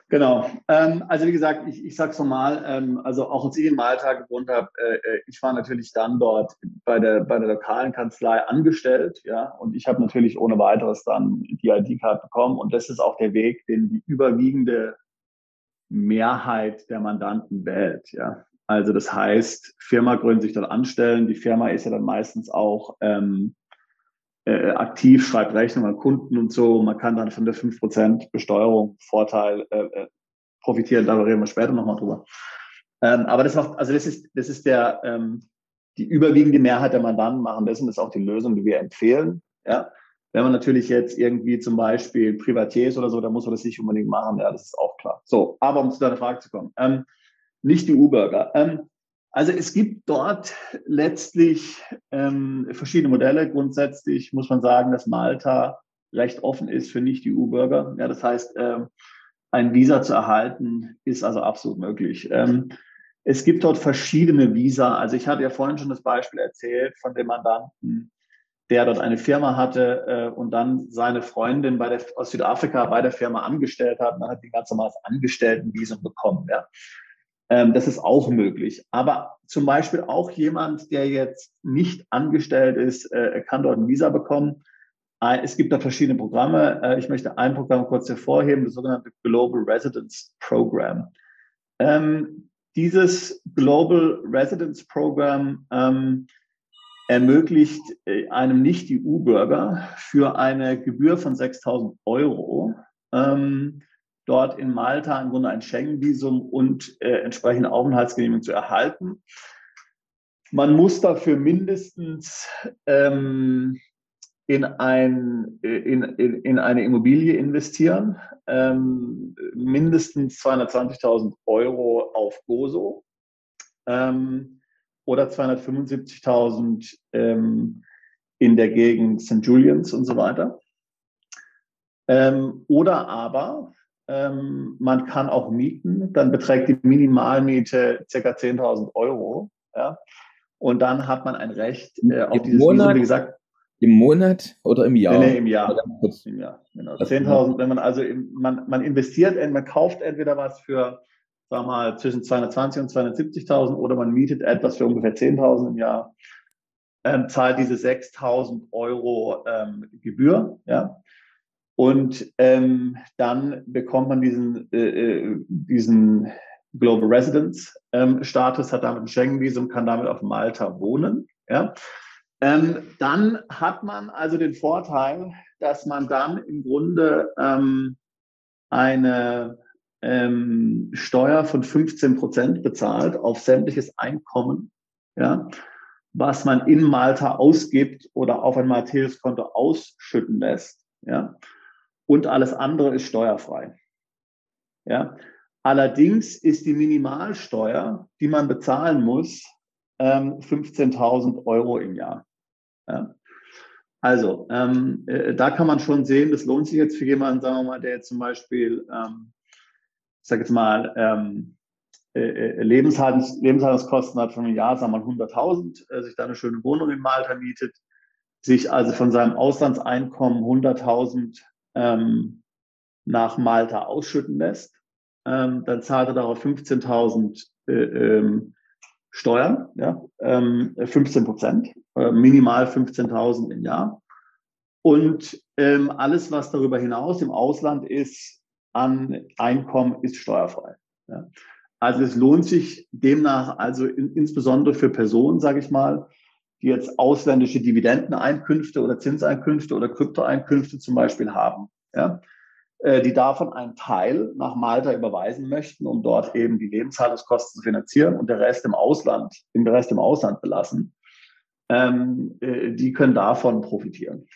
Genau. Ähm, also wie gesagt, ich, ich sage es nochmal, ähm, also auch als ich in Malta gewohnt habe, äh, äh, ich war natürlich dann dort bei der, bei der lokalen Kanzlei angestellt, ja, und ich habe natürlich ohne weiteres dann die ID-Card bekommen und das ist auch der Weg, den die überwiegende Mehrheit der Mandanten wählt, ja. Also das heißt, Firma gründen sich dort anstellen, die Firma ist ja dann meistens auch ähm, äh, aktiv, schreibt Rechnungen an Kunden und so. Man kann dann von der 5% Besteuerung Vorteil äh, äh, profitieren. Da reden wir später nochmal drüber. Ähm, aber das macht, also das ist, das ist der, ähm, die überwiegende Mehrheit der Mandanten machen das und das ist auch die Lösung, die wir empfehlen. Ja. Wenn man natürlich jetzt irgendwie zum Beispiel Privatiers oder so, da muss man das nicht unbedingt machen, ja, das ist auch klar. So, aber um zu deiner Frage zu kommen, ähm, nicht die U-Bürger. Ähm, also es gibt dort letztlich ähm, verschiedene Modelle. Grundsätzlich muss man sagen, dass Malta recht offen ist für Nicht-EU-Bürger. Ja, das heißt, ähm, ein Visa zu erhalten ist also absolut möglich. Ähm, es gibt dort verschiedene Visa. Also ich hatte ja vorhin schon das Beispiel erzählt von dem Mandanten, der dort eine Firma hatte äh, und dann seine Freundin bei der, aus Südafrika bei der Firma angestellt hat. Und dann hat die ganz normal Angestelltenvisum bekommen. Ja. Ähm, das ist auch möglich. Aber zum Beispiel auch jemand, der jetzt nicht angestellt ist, äh, kann dort ein Visa bekommen. Es gibt da verschiedene Programme. Äh, ich möchte ein Programm kurz hervorheben, das sogenannte Global Residence Program. Ähm, dieses Global Residence Program ähm, ermöglicht äh, einem Nicht-EU-Bürger für eine Gebühr von 6000 Euro ähm, dort in Malta im Grunde ein Schengen-Visum und äh, entsprechende Aufenthaltsgenehmigung zu erhalten. Man muss dafür mindestens ähm, in, ein, in, in, in, eine Immobilie investieren, ähm, mindestens 220.000 Euro auf Gozo ähm, oder 275.000 ähm, in der Gegend St. Julians und so weiter. Ähm, oder aber ähm, man kann auch mieten. Dann beträgt die Minimalmiete ca. 10.000 Euro. Ja? Und dann hat man ein Recht äh, auf Im dieses Monat, Visum, wie gesagt. Im Monat oder im Jahr? Nee, nee im Jahr. Im Jahr genau. 10.000, wenn man also, im, man, man investiert, man kauft entweder was für, sagen wir mal, zwischen 220 und 270.000 oder man mietet etwas für ungefähr 10.000 im Jahr, ähm, zahlt diese 6.000 Euro ähm, Gebühr, ja. Und ähm, dann bekommt man diesen, äh, äh, diesen Global Residence ähm, Status, hat damit ein Schengen-Visum, kann damit auf Malta wohnen. Ja. Ähm, dann hat man also den Vorteil, dass man dann im Grunde ähm, eine ähm, Steuer von 15 Prozent bezahlt auf sämtliches Einkommen, ja, was man in Malta ausgibt oder auf ein Matthäus-Konto ausschütten lässt. Ja und alles andere ist steuerfrei. Ja? Allerdings ist die Minimalsteuer, die man bezahlen muss, 15.000 ähm, Euro im Jahr. Ja? Also, ähm, äh, da kann man schon sehen, das lohnt sich jetzt für jemanden, sagen wir mal, der jetzt zum Beispiel, ähm, ich sage jetzt mal, ähm, äh, äh Lebenshaltungs Lebenshaltungskosten hat von einem Jahr, sagen wir mal 100.000, äh, sich da eine schöne Wohnung in Malta mietet, sich also von seinem Auslandseinkommen 100.000 ähm, nach Malta ausschütten lässt, ähm, dann zahlt er darauf 15.000 äh, ähm, Steuern, ja, ähm, 15 Prozent, minimal 15.000 im Jahr. Und ähm, alles, was darüber hinaus im Ausland ist, an Einkommen ist steuerfrei. Ja. Also es lohnt sich demnach also in, insbesondere für Personen, sage ich mal, die jetzt ausländische Dividendeneinkünfte oder Zinseinkünfte oder Kryptoeinkünfte zum Beispiel haben, ja, äh, die davon einen Teil nach Malta überweisen möchten, um dort eben die Lebenshaltungskosten zu finanzieren und der Rest im Ausland, den Rest im Ausland belassen, ähm, äh, die können davon profitieren.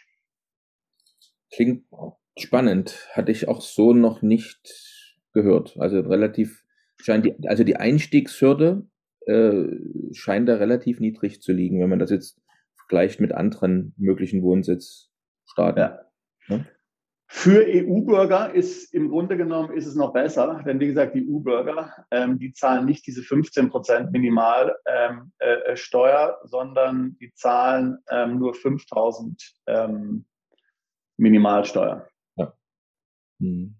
Klingt spannend. Hatte ich auch so noch nicht gehört. Also relativ scheint die, also die Einstiegshürde äh, scheint da relativ niedrig zu liegen, wenn man das jetzt vergleicht mit anderen möglichen Wohnsitzstaaten. Ja. ja? Für EU-Bürger ist im Grunde genommen ist es noch besser, denn wie gesagt, die EU-Bürger, ähm, die zahlen nicht diese 15 Prozent Minimalsteuer, ähm, äh, sondern die zahlen ähm, nur 5000 ähm, Minimalsteuer. Ja. Hm.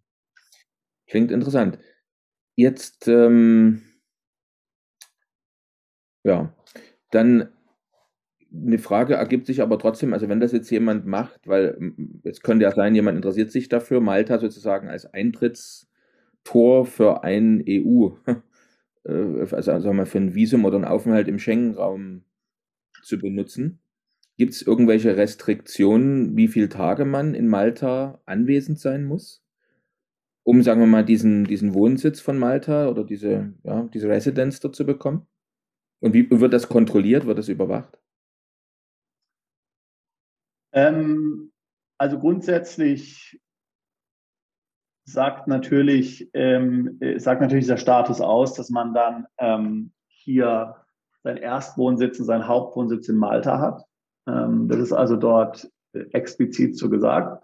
Klingt interessant. Jetzt, ähm, ja, dann eine Frage ergibt sich aber trotzdem, also wenn das jetzt jemand macht, weil es könnte ja sein, jemand interessiert sich dafür, Malta sozusagen als Eintrittstor für ein EU, äh, also sagen wir für ein Visum oder einen Aufenthalt im Schengen-Raum zu benutzen. Gibt es irgendwelche Restriktionen, wie viele Tage man in Malta anwesend sein muss? Um, sagen wir mal, diesen, diesen Wohnsitz von Malta oder diese, ja, diese Residenz dort zu bekommen? Und wie wird das kontrolliert? Wird das überwacht? Ähm, also grundsätzlich sagt natürlich, ähm, sagt natürlich dieser Status aus, dass man dann ähm, hier seinen Erstwohnsitz und seinen Hauptwohnsitz in Malta hat. Ähm, das ist also dort äh, explizit so gesagt.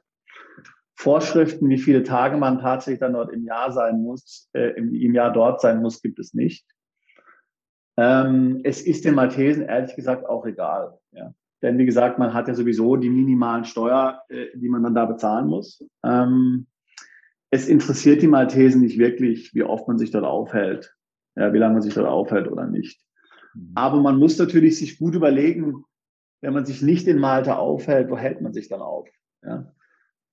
Vorschriften, wie viele Tage man tatsächlich dann dort im Jahr sein muss, äh, im, im, Jahr dort sein muss, gibt es nicht. Ähm, es ist den Maltesen ehrlich gesagt auch egal. Ja. Denn wie gesagt, man hat ja sowieso die minimalen Steuer, äh, die man dann da bezahlen muss. Ähm, es interessiert die Maltesen nicht wirklich, wie oft man sich dort aufhält, ja, wie lange man sich dort aufhält oder nicht. Mhm. Aber man muss natürlich sich gut überlegen, wenn man sich nicht in Malta aufhält, wo hält man sich dann auf? Ja?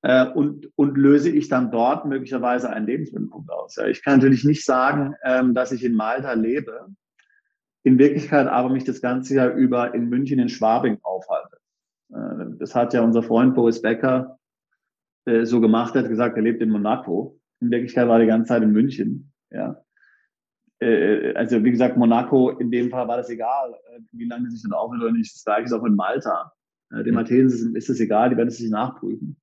Äh, und, und löse ich dann dort möglicherweise einen Lebensmittelpunkt aus? Ja? Ich kann natürlich nicht sagen, ähm, dass ich in Malta lebe in Wirklichkeit aber mich das ganze Jahr über in München in Schwabing aufhalte. Äh, das hat ja unser Freund Boris Becker äh, so gemacht, er hat gesagt, er lebt in Monaco. In Wirklichkeit war er die ganze Zeit in München. Ja. Äh, also wie gesagt, Monaco, in dem Fall war das egal, wie lange sich dann aufhält oder nicht. Das gleiche ist auch in Malta. Den Maltesen ist es egal, die werden es sich nachprüfen.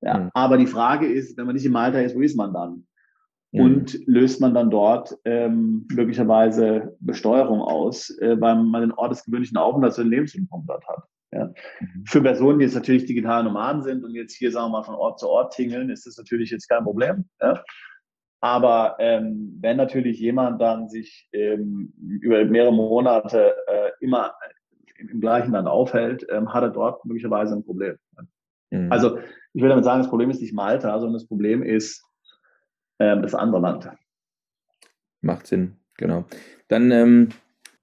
Ja. Mhm. Aber die Frage ist, wenn man nicht in Malta ist, wo ist man dann? Mhm. Und löst man dann dort ähm, möglicherweise Besteuerung aus, äh, weil man den Ort des gewöhnlichen Aufenthalts den Lebensmittelpunkt dort hat. Ja. Mhm. Für Personen, die jetzt natürlich digitale Nomaden sind und jetzt hier, sagen wir mal, von Ort zu Ort tingeln, ist das natürlich jetzt kein Problem. Ja. Aber ähm, wenn natürlich jemand dann sich ähm, über mehrere Monate äh, immer im, im, gleichen Land aufhält, ähm, hat er dort möglicherweise ein Problem. Mhm. Also ich will damit sagen, das Problem ist nicht Malta, sondern das Problem ist äh, das andere Land. Macht Sinn, genau. Dann ähm,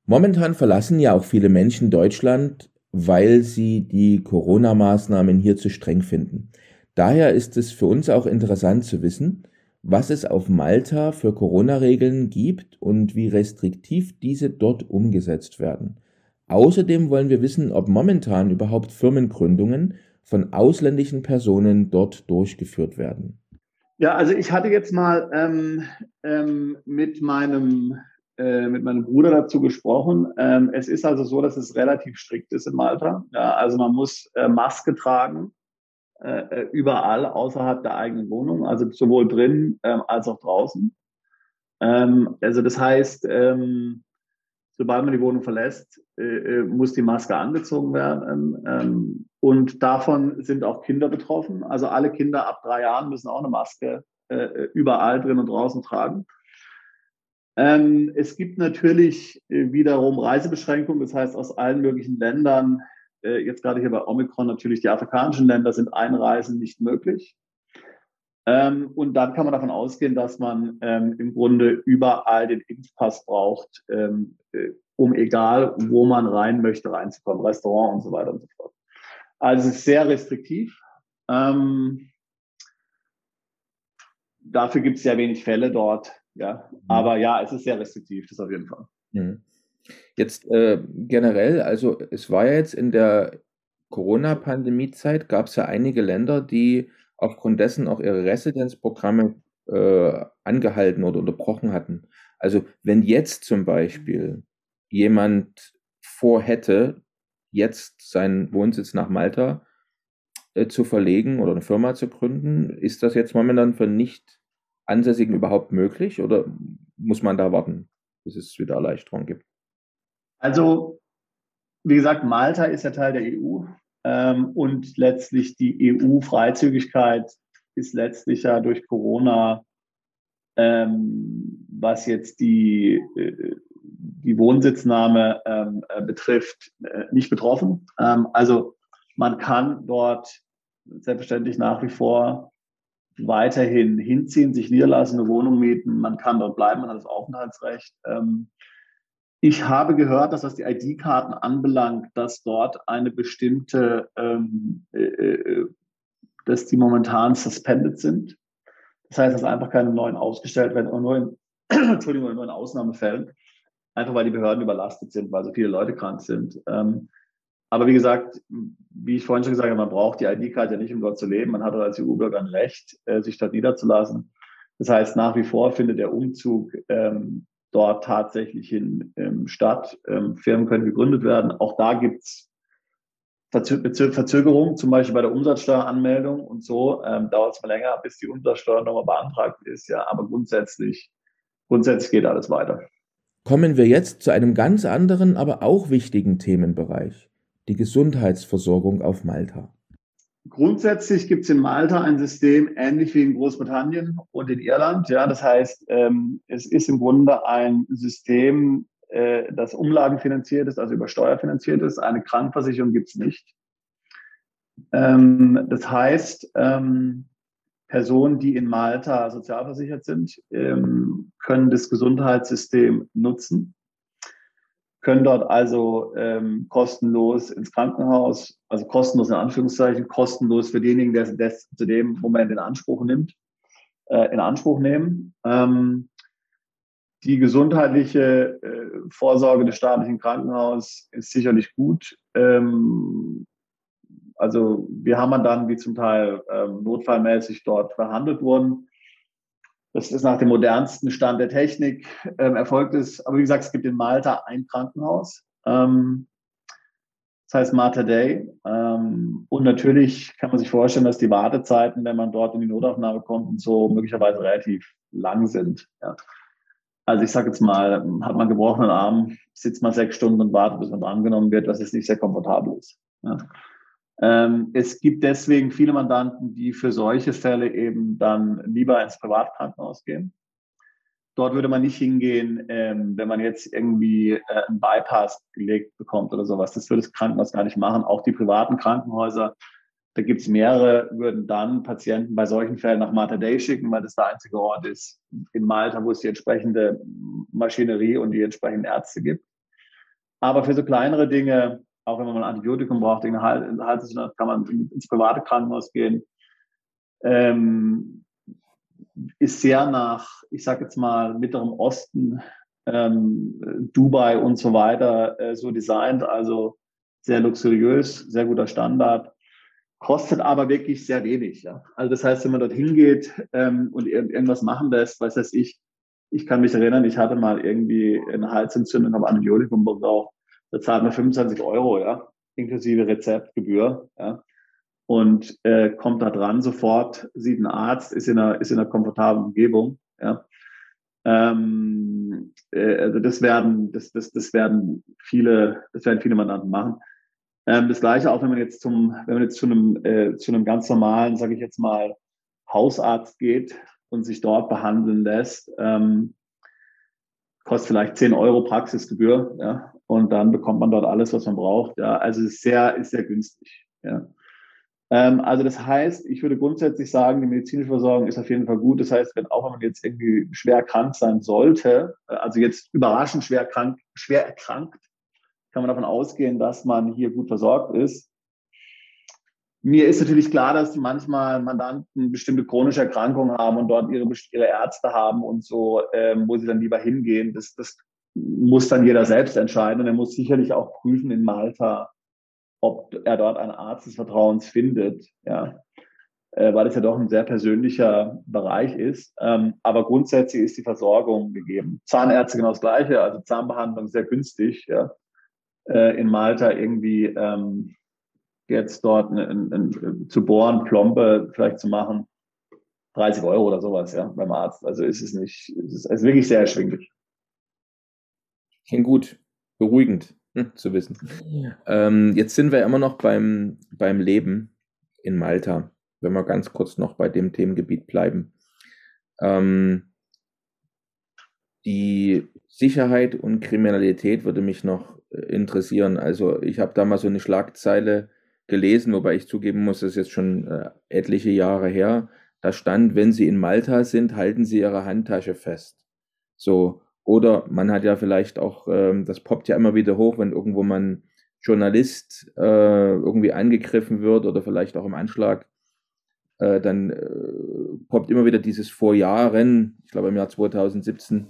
momentan verlassen ja auch viele Menschen Deutschland, weil sie die Corona-Maßnahmen hier zu streng finden. Daher ist es für uns auch interessant zu wissen, was es auf Malta für Corona-Regeln gibt und wie restriktiv diese dort umgesetzt werden. Außerdem wollen wir wissen, ob momentan überhaupt Firmengründungen von ausländischen Personen dort durchgeführt werden. Ja, also ich hatte jetzt mal ähm, ähm, mit meinem äh, mit meinem Bruder dazu gesprochen. Ähm, es ist also so, dass es relativ strikt ist in Malta. Ja, also man muss äh, Maske tragen äh, äh überall außerhalb der eigenen Wohnung, also sowohl drin ähm, als auch draußen. Ähm, also das heißt, ähm, sobald man die Wohnung verlässt, äh, äh, muss die Maske angezogen werden. Ähm, und davon sind auch Kinder betroffen. Also alle Kinder ab drei Jahren müssen auch eine Maske äh, überall drin und draußen tragen. Ähm, es gibt natürlich wiederum Reisebeschränkungen, das heißt aus allen möglichen Ländern, jetzt gerade hier bei Omikron natürlich die afrikanischen Länder sind Einreisen nicht möglich. Ähm, und dann kann man davon ausgehen, dass man ähm, im Grunde überall den Impfpass braucht, ähm, äh, um egal, wo man rein möchte, reinzukommen, Restaurant und so weiter und so fort. Also es ist sehr restriktiv. Ähm, dafür gibt es sehr wenig Fälle dort. Ja, mhm. aber ja, es ist sehr restriktiv, das auf jeden Fall. Mhm. Jetzt äh, generell, also es war ja jetzt in der Corona-Pandemie-Zeit, gab es ja einige Länder, die aufgrund dessen auch ihre Residenzprogramme äh, angehalten oder unterbrochen hatten. Also wenn jetzt zum Beispiel jemand vorhätte, jetzt seinen Wohnsitz nach Malta äh, zu verlegen oder eine Firma zu gründen, ist das jetzt momentan für nicht Ansässigen überhaupt möglich oder muss man da warten, bis es wieder Erleichterung gibt? Also, wie gesagt, Malta ist ja Teil der EU ähm, und letztlich die EU-Freizügigkeit ist letztlich ja durch Corona, ähm, was jetzt die, äh, die Wohnsitznahme ähm, äh, betrifft, äh, nicht betroffen. Ähm, also man kann dort selbstverständlich nach wie vor weiterhin hinziehen, sich niederlassen, eine Wohnung mieten. Man kann dort bleiben, man hat das Aufenthaltsrecht. Ähm, ich habe gehört, dass was die ID-Karten anbelangt, dass dort eine bestimmte, ähm, äh, äh, dass die momentan suspended sind. Das heißt, dass einfach keine neuen ausgestellt werden, nur in, Entschuldigung, nur in Ausnahmefällen. Einfach weil die Behörden überlastet sind, weil so viele Leute krank sind. Ähm, aber wie gesagt, wie ich vorhin schon gesagt habe, man braucht die ID-Karte ja nicht, um dort zu leben. Man hat als EU-Bürger ein Recht, äh, sich dort niederzulassen. Das heißt, nach wie vor findet der Umzug ähm, dort tatsächlich hin ähm, statt. Ähm, Firmen können gegründet werden. Auch da gibt's Verzögerungen, zum Beispiel bei der Umsatzsteueranmeldung und so ähm, dauert es mal länger, bis die Umsatzsteuer nochmal beantragt ist. Ja, aber grundsätzlich, grundsätzlich geht alles weiter. Kommen wir jetzt zu einem ganz anderen, aber auch wichtigen Themenbereich, die Gesundheitsversorgung auf Malta. Grundsätzlich gibt es in Malta ein System ähnlich wie in Großbritannien und in Irland. Ja, das heißt, ähm, es ist im Grunde ein System, äh, das umlagenfinanziert ist, also über Steuer finanziert ist. Eine Krankenversicherung gibt es nicht. Ähm, das heißt, ähm, Personen, die in Malta sozialversichert sind, ähm, können das Gesundheitssystem nutzen können dort also ähm, kostenlos ins Krankenhaus, also kostenlos in Anführungszeichen, kostenlos für denjenigen, der es zu dem Moment in Anspruch nimmt, äh, in Anspruch nehmen. Ähm, die gesundheitliche äh, Vorsorge des staatlichen Krankenhauses ist sicherlich gut. Ähm, also wir haben dann, wie zum Teil ähm, notfallmäßig dort verhandelt wurden, das ist nach dem modernsten Stand der Technik ähm, erfolgt ist. Aber wie gesagt, es gibt in Malta ein Krankenhaus. Ähm, das heißt Malta Day. Ähm, und natürlich kann man sich vorstellen, dass die Wartezeiten, wenn man dort in die Notaufnahme kommt und so, möglicherweise relativ lang sind. Ja. Also ich sage jetzt mal, hat man gebrochenen Arm, sitzt man sechs Stunden und wartet, bis man angenommen wird, was jetzt nicht sehr komfortabel ist. Ja. Ähm, es gibt deswegen viele Mandanten, die für solche Fälle eben dann lieber ins Privatkrankenhaus gehen. Dort würde man nicht hingehen, ähm, wenn man jetzt irgendwie äh, einen Bypass gelegt bekommt oder sowas. Das würde das Krankenhaus gar nicht machen. Auch die privaten Krankenhäuser, da gibt es mehrere, würden dann Patienten bei solchen Fällen nach Malta Day schicken, weil das der einzige Ort ist in Malta, wo es die entsprechende Maschinerie und die entsprechenden Ärzte gibt. Aber für so kleinere Dinge, auch wenn man ein Antibiotikum braucht, in Halsesnot, kann man ins private Krankenhaus gehen. Ähm, ist sehr nach, ich sage jetzt mal, Mittlerem Osten, ähm, Dubai und so weiter äh, so designt, also sehr luxuriös, sehr guter Standard, kostet aber wirklich sehr wenig. Ja? Also das heißt, wenn man dort hingeht ähm, und irgendwas machen lässt, weiß das ich, ich kann mich erinnern, ich hatte mal irgendwie eine Halsentzündung, habe Antibiotikum gebraucht da zahlt man 25 Euro, ja, inklusive Rezeptgebühr, ja, und äh, kommt da dran sofort, sieht einen Arzt, ist in einer, ist in einer komfortablen Umgebung, ja. Ähm, äh, also das werden, das, das, das werden viele, das werden viele Mandanten machen. Ähm, das gleiche auch, wenn man jetzt zum, wenn man jetzt zu einem, äh, zu einem ganz normalen, sage ich jetzt mal, Hausarzt geht und sich dort behandeln lässt, ähm, kostet vielleicht 10 Euro Praxisgebühr, ja, und dann bekommt man dort alles, was man braucht. Ja, also ist sehr, ist sehr günstig. Ja. Ähm, also das heißt, ich würde grundsätzlich sagen, die medizinische Versorgung ist auf jeden Fall gut. Das heißt, wenn auch wenn man jetzt irgendwie schwer krank sein sollte, äh, also jetzt überraschend schwer krank, schwer erkrankt, kann man davon ausgehen, dass man hier gut versorgt ist. Mir ist natürlich klar, dass manchmal Mandanten bestimmte chronische Erkrankungen haben und dort ihre, ihre Ärzte haben und so, ähm, wo sie dann lieber hingehen. Das, das muss dann jeder selbst entscheiden und er muss sicherlich auch prüfen in Malta, ob er dort einen Arzt des Vertrauens findet, ja, äh, weil es ja doch ein sehr persönlicher Bereich ist. Ähm, aber grundsätzlich ist die Versorgung gegeben. Zahnärzte genau das Gleiche, also Zahnbehandlung sehr günstig, ja, äh, in Malta irgendwie ähm, jetzt dort ein, ein, ein, zu bohren, Plombe vielleicht zu machen, 30 Euro oder sowas, ja, beim Arzt. Also ist es nicht, es ist, es ist wirklich sehr erschwinglich. Klingt gut, beruhigend hm, zu wissen. Ähm, jetzt sind wir immer noch beim, beim Leben in Malta, wenn wir ganz kurz noch bei dem Themengebiet bleiben. Ähm, die Sicherheit und Kriminalität würde mich noch äh, interessieren. Also ich habe da mal so eine Schlagzeile gelesen, wobei ich zugeben muss, das ist jetzt schon äh, etliche Jahre her. Da stand, wenn Sie in Malta sind, halten Sie Ihre Handtasche fest. So. Oder man hat ja vielleicht auch, ähm, das poppt ja immer wieder hoch, wenn irgendwo man Journalist äh, irgendwie angegriffen wird oder vielleicht auch im Anschlag, äh, dann äh, poppt immer wieder dieses vor Jahren, ich glaube im Jahr 2017,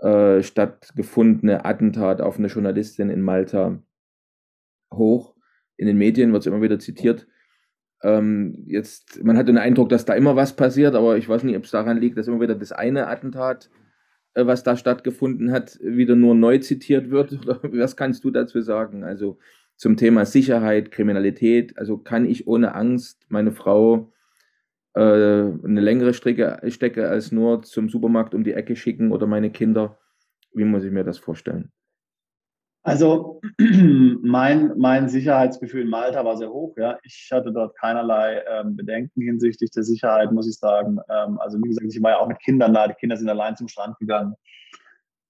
äh, stattgefundene Attentat auf eine Journalistin in Malta hoch in den Medien wird es immer wieder zitiert. Ähm, jetzt, man hat den Eindruck, dass da immer was passiert, aber ich weiß nicht, ob es daran liegt, dass immer wieder das eine Attentat, äh, was da stattgefunden hat, wieder nur neu zitiert wird. was kannst du dazu sagen? Also zum Thema Sicherheit, Kriminalität. Also kann ich ohne Angst meine Frau äh, eine längere Strecke, Strecke als nur zum Supermarkt um die Ecke schicken oder meine Kinder? Wie muss ich mir das vorstellen? Also mein, mein Sicherheitsgefühl in Malta war sehr hoch. Ja. Ich hatte dort keinerlei ähm, Bedenken hinsichtlich der Sicherheit, muss ich sagen. Ähm, also wie gesagt, ich war ja auch mit Kindern da. Die Kinder sind allein zum Strand gegangen.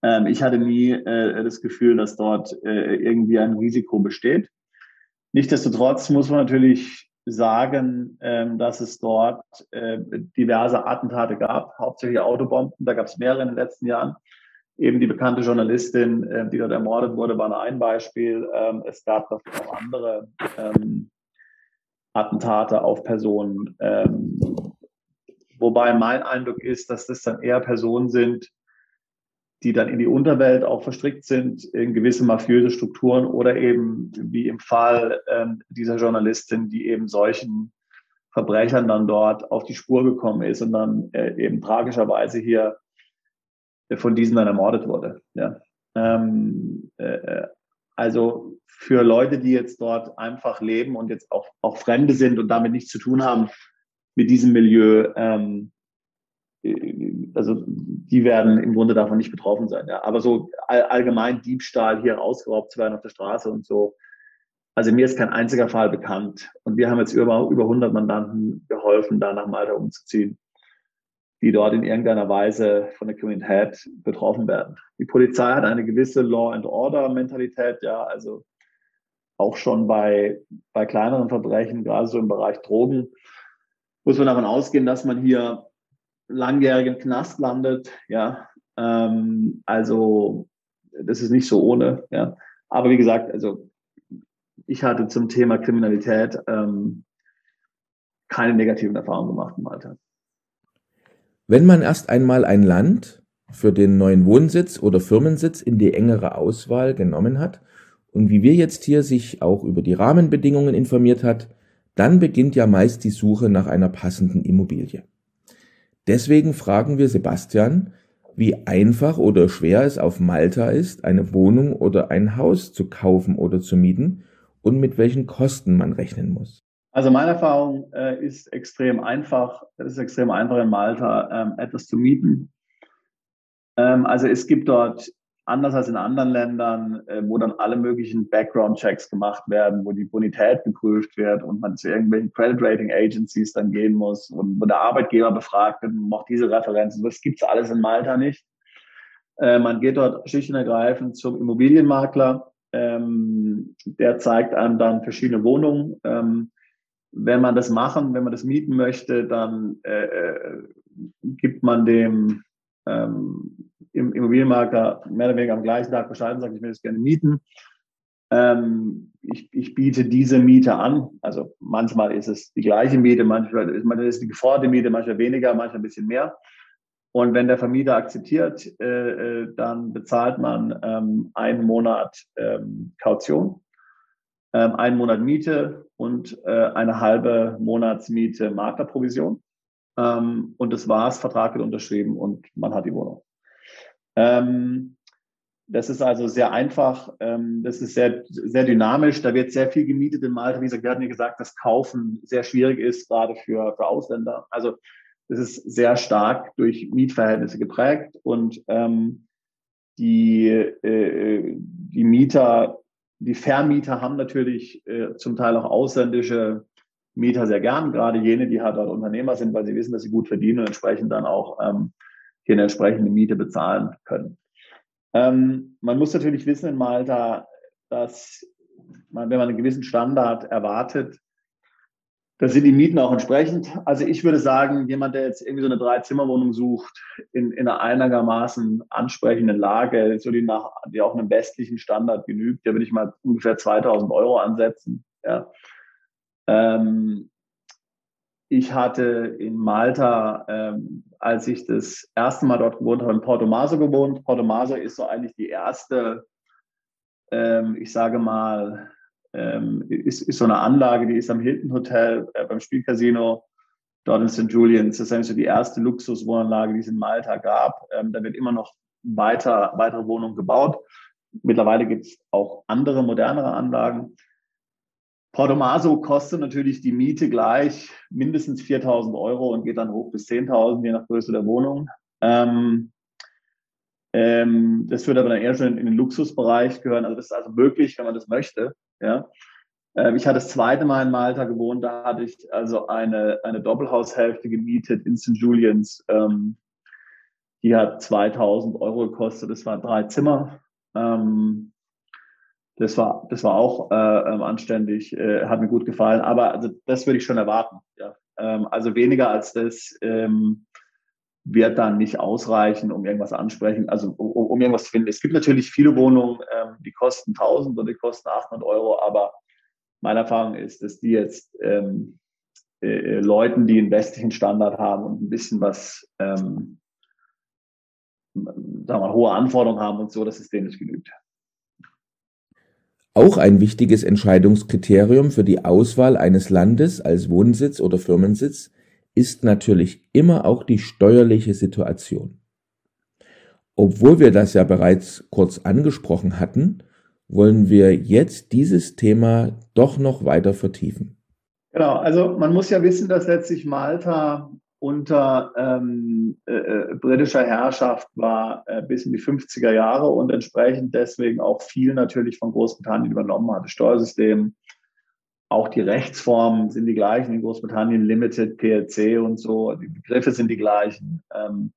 Ähm, ich hatte nie äh, das Gefühl, dass dort äh, irgendwie ein Risiko besteht. Nichtsdestotrotz muss man natürlich sagen, ähm, dass es dort äh, diverse Attentate gab, hauptsächlich Autobomben. Da gab es mehrere in den letzten Jahren. Eben die bekannte Journalistin, äh, die dort ermordet wurde, war nur ein Beispiel. Ähm, es gab noch andere ähm, Attentate auf Personen. Ähm, wobei mein Eindruck ist, dass das dann eher Personen sind, die dann in die Unterwelt auch verstrickt sind, in gewisse mafiöse Strukturen oder eben wie im Fall ähm, dieser Journalistin, die eben solchen Verbrechern dann dort auf die Spur gekommen ist und dann äh, eben tragischerweise hier von diesen dann ermordet wurde. Ja. Ähm, äh, also für Leute, die jetzt dort einfach leben und jetzt auch, auch Fremde sind und damit nichts zu tun haben mit diesem Milieu, ähm, äh, also die werden im Grunde davon nicht betroffen sein. Ja. Aber so all, allgemein Diebstahl hier rausgeraubt zu werden auf der Straße und so, also mir ist kein einziger Fall bekannt. Und wir haben jetzt über, über 100 Mandanten geholfen, da nach Malta umzuziehen die dort in irgendeiner Weise von der Kriminalität betroffen werden. Die Polizei hat eine gewisse Law and Order Mentalität, ja, also auch schon bei, bei kleineren Verbrechen, gerade so im Bereich Drogen, muss man davon ausgehen, dass man hier langjährigen Knast landet, ja. Ähm, also das ist nicht so ohne, ja. Aber wie gesagt, also ich hatte zum Thema Kriminalität ähm, keine negativen Erfahrungen gemacht im Alltag. Wenn man erst einmal ein Land für den neuen Wohnsitz oder Firmensitz in die engere Auswahl genommen hat und wie wir jetzt hier sich auch über die Rahmenbedingungen informiert hat, dann beginnt ja meist die Suche nach einer passenden Immobilie. Deswegen fragen wir Sebastian, wie einfach oder schwer es auf Malta ist, eine Wohnung oder ein Haus zu kaufen oder zu mieten und mit welchen Kosten man rechnen muss. Also meine Erfahrung äh, ist extrem einfach. Es ist extrem einfach in Malta ähm, etwas zu mieten. Ähm, also es gibt dort anders als in anderen Ländern, äh, wo dann alle möglichen Background-Checks gemacht werden, wo die Bonität geprüft wird und man zu irgendwelchen Credit Rating Agencies dann gehen muss und wo der Arbeitgeber befragt wird, macht diese Referenzen. Das gibt's alles in Malta nicht. Äh, man geht dort schlicht und ergreifend zum Immobilienmakler. Ähm, der zeigt einem dann verschiedene Wohnungen. Ähm, wenn man das machen, wenn man das mieten möchte, dann äh, äh, gibt man dem ähm, im Immobilienmakler mehr oder weniger am gleichen Tag Bescheid und sagt, ich will das gerne mieten. ähm, ich, ich, biete diese Miete an. Also manchmal ist es die gleiche Miete, manchmal ist, manchmal ist die geforderte Miete, manchmal weniger, manchmal ein bisschen mehr. Und wenn der Vermieter akzeptiert, äh, äh, dann bezahlt man ähm, einen Monat ähm, Kaution, ähm, einen Monat Miete und äh, eine halbe Monatsmiete Maklerprovision. Ähm, und das war's, Vertrag wird unterschrieben und man hat die Wohnung. Ähm, das ist also sehr einfach, ähm, das ist sehr, sehr dynamisch, da wird sehr viel gemietet in Malta. Wie gesagt, wir hatten ja gesagt, dass Kaufen sehr schwierig ist, gerade für, für Ausländer. Also es ist sehr stark durch Mietverhältnisse geprägt und ähm, die, äh, die Mieter, die Vermieter haben natürlich äh, zum Teil auch ausländische Mieter sehr gern, gerade jene, die halt dort Unternehmer sind, weil sie wissen, dass sie gut verdienen und entsprechend dann auch ähm, hier eine entsprechende Miete bezahlen können. Ähm, man muss natürlich wissen in Malta, dass man, wenn man einen gewissen Standard erwartet, da sind die Mieten auch entsprechend. Also ich würde sagen, jemand, der jetzt irgendwie so eine Drei-Zimmer-Wohnung sucht, in, in einer einigermaßen ansprechenden Lage, so die, nach, die auch einem westlichen Standard genügt, der würde ich mal ungefähr 2000 Euro ansetzen. Ja. Ähm, ich hatte in Malta, ähm, als ich das erste Mal dort gewohnt habe, in Porto Maso gewohnt. Porto Maso ist so eigentlich die erste, ähm, ich sage mal, ähm, ist, ist so eine Anlage, die ist am Hilton Hotel äh, beim Spielcasino dort in St. Julians. Das ist eigentlich so die erste Luxuswohnanlage, die es in Malta gab. Ähm, da wird immer noch weiter, weitere Wohnungen gebaut. Mittlerweile gibt es auch andere, modernere Anlagen. Porto Maso kostet natürlich die Miete gleich mindestens 4.000 Euro und geht dann hoch bis 10.000, je nach Größe der Wohnung. Ähm, ähm, das würde aber dann eher schon in den Luxusbereich gehören. Also das ist also möglich, wenn man das möchte. Ja. Ähm, ich hatte das zweite Mal in Malta gewohnt, da hatte ich also eine, eine Doppelhaushälfte gemietet in St. Julians. Ähm, die hat 2000 Euro gekostet, das waren drei Zimmer. Ähm, das war, das war auch äh, ähm, anständig, äh, hat mir gut gefallen. Aber also das würde ich schon erwarten. Ja. Ähm, also weniger als das ähm, wird dann nicht ausreichen, um irgendwas ansprechen, also um, um irgendwas zu finden. Es gibt natürlich viele Wohnungen, ähm, die kosten 1000 oder die kosten 800 Euro, aber meine Erfahrung ist, dass die jetzt ähm, äh, Leuten, die einen westlichen Standard haben und ein bisschen was, ähm, sagen wir mal, hohe Anforderungen haben und so, dass es denen nicht genügt. Auch ein wichtiges Entscheidungskriterium für die Auswahl eines Landes als Wohnsitz oder Firmensitz ist natürlich immer auch die steuerliche Situation. Obwohl wir das ja bereits kurz angesprochen hatten, wollen wir jetzt dieses Thema doch noch weiter vertiefen. Genau, also man muss ja wissen, dass letztlich Malta unter ähm, äh, äh britischer Herrschaft war äh, bis in die 50er Jahre und entsprechend deswegen auch viel natürlich von Großbritannien übernommen hat. Das Steuersystem, auch die Rechtsformen sind die gleichen in Großbritannien, Limited, PLC und so. Die Begriffe sind die gleichen. Ähm,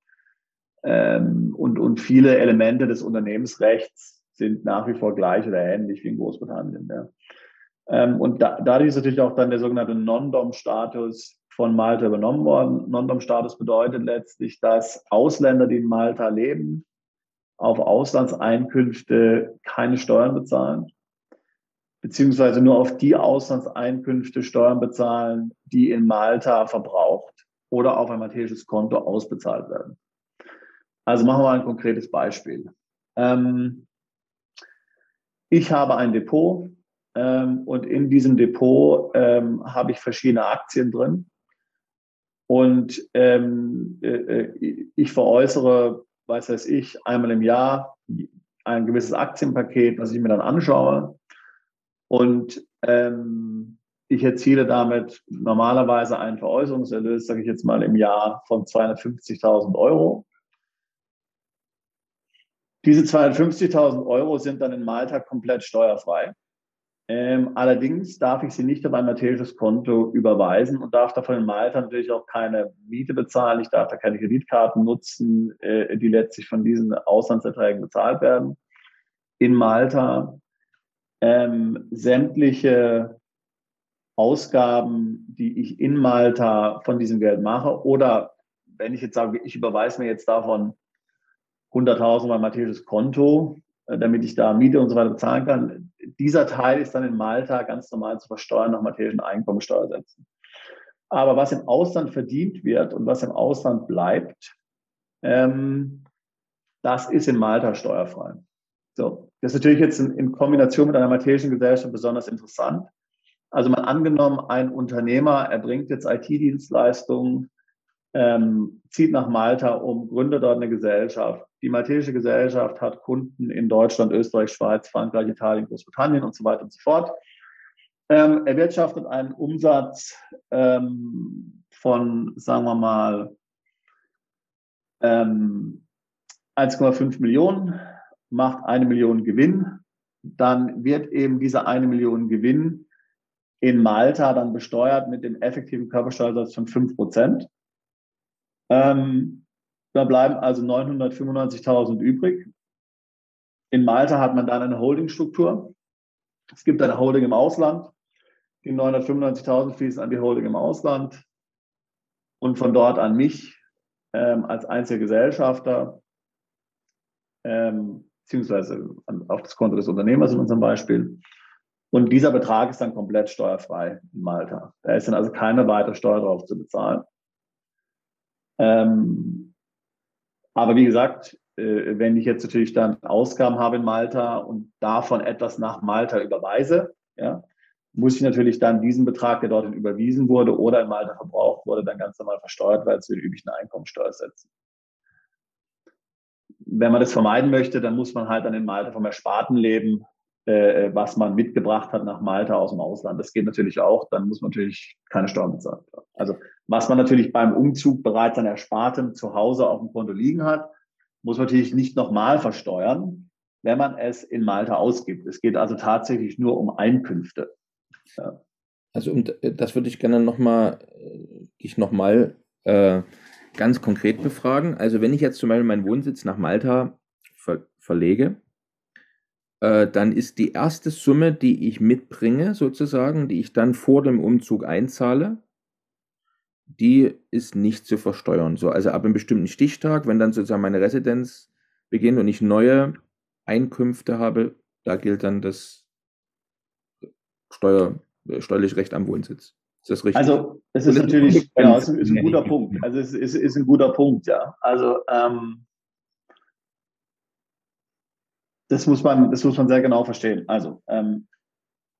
ähm, und, und viele Elemente des Unternehmensrechts sind nach wie vor gleich oder ähnlich wie in Großbritannien. Ja. Ähm, und da, dadurch ist natürlich auch dann der sogenannte Non-Dom-Status von Malta übernommen worden. Non-Dom-Status bedeutet letztlich, dass Ausländer, die in Malta leben, auf Auslandseinkünfte keine Steuern bezahlen beziehungsweise nur auf die Auslandseinkünfte Steuern bezahlen, die in Malta verbraucht oder auf ein maltesisches Konto ausbezahlt werden. Also machen wir ein konkretes Beispiel. Ähm, ich habe ein Depot ähm, und in diesem Depot ähm, habe ich verschiedene Aktien drin. Und äh, äh ich veräußere, weiß weiß ich, einmal im Jahr ein gewisses Aktienpaket, was ich mir dann anschaue und ähm, ich erziele damit normalerweise einen Veräußerungserlös, sage ich jetzt mal, im Jahr von 250.000 Euro. Diese 250.000 Euro sind dann in Malta komplett steuerfrei. Ähm, allerdings darf ich sie nicht auf ein maltesisches Konto überweisen und darf davon in Malta natürlich auch keine Miete bezahlen. Ich darf da keine Kreditkarten nutzen, äh, die letztlich von diesen Auslandserträgen bezahlt werden. In Malta ähm, sämtliche Ausgaben, die ich in Malta von diesem Geld mache, oder wenn ich jetzt sage, ich überweise mir jetzt davon 100.000 mein maltesisches Konto, äh, damit ich da Miete und so weiter bezahlen kann, dieser Teil ist dann in Malta ganz normal zu versteuern nach maltesischen Einkommensteuersätzen. Aber was im Ausland verdient wird und was im Ausland bleibt, ähm, das ist in Malta steuerfrei. So, das ist natürlich jetzt in, in Kombination mit einer maltesischen Gesellschaft besonders interessant. Also mal angenommen, ein Unternehmer erbringt jetzt IT-Dienstleistungen, ähm, zieht nach Malta um, gründet dort eine Gesellschaft. Die maltesische Gesellschaft hat Kunden in Deutschland, Österreich, Schweiz, Frankreich, Italien, Großbritannien und so weiter und so fort. Ähm, erwirtschaftet einen Umsatz ähm, von, sagen wir mal, ähm, 1,5 Millionen, macht eine Million Gewinn. Dann wird eben diese eine Million Gewinn in Malta dann besteuert mit dem effektiven Körpersteuersatz von 5 Prozent. Ähm, da bleiben also 995.000 übrig. In Malta hat man dann eine Holdingstruktur. Es gibt eine Holding im Ausland. Die 995.000 fließen an die Holding im Ausland und von dort an mich ähm, als Einzelgesellschafter, ähm, beziehungsweise auf das Konto des Unternehmers in unserem Beispiel. Und dieser Betrag ist dann komplett steuerfrei in Malta. Da ist dann also keine weitere Steuer drauf zu bezahlen. Ähm, aber wie gesagt, äh, wenn ich jetzt natürlich dann Ausgaben habe in Malta und davon etwas nach Malta überweise, ja, muss ich natürlich dann diesen Betrag, der dorthin überwiesen wurde oder in Malta verbraucht wurde, dann ganz normal versteuert, weil zu den üblichen Einkommensteuer setzen. Wenn man das vermeiden möchte, dann muss man halt dann in Malta vom Ersparten leben äh, was man mitgebracht hat nach Malta aus dem Ausland. Das geht natürlich auch, dann muss man natürlich keine Steuern bezahlen. Also was man natürlich beim Umzug bereits an Erspartem zu Hause auf dem Konto liegen hat, muss man natürlich nicht nochmal versteuern, wenn man es in Malta ausgibt. Es geht also tatsächlich nur um Einkünfte. Ja. Also und das würde ich gerne nochmal, ich nochmal äh, ganz konkret befragen. Also wenn ich jetzt zum Beispiel meinen Wohnsitz nach Malta ver verlege, äh, dann ist die erste Summe, die ich mitbringe, sozusagen, die ich dann vor dem Umzug einzahle, die ist nicht zu versteuern. So, also ab einem bestimmten Stichtag, wenn dann sozusagen meine Residenz beginnt und ich neue Einkünfte habe, da gilt dann das Steuer, äh, steuerliche Recht am Wohnsitz. Ist das richtig? Also es ist natürlich, es ist ein guter Punkt. Also es ist, ist ein guter Punkt, ja. Also ähm, das muss man, das muss man sehr genau verstehen. Also, ähm,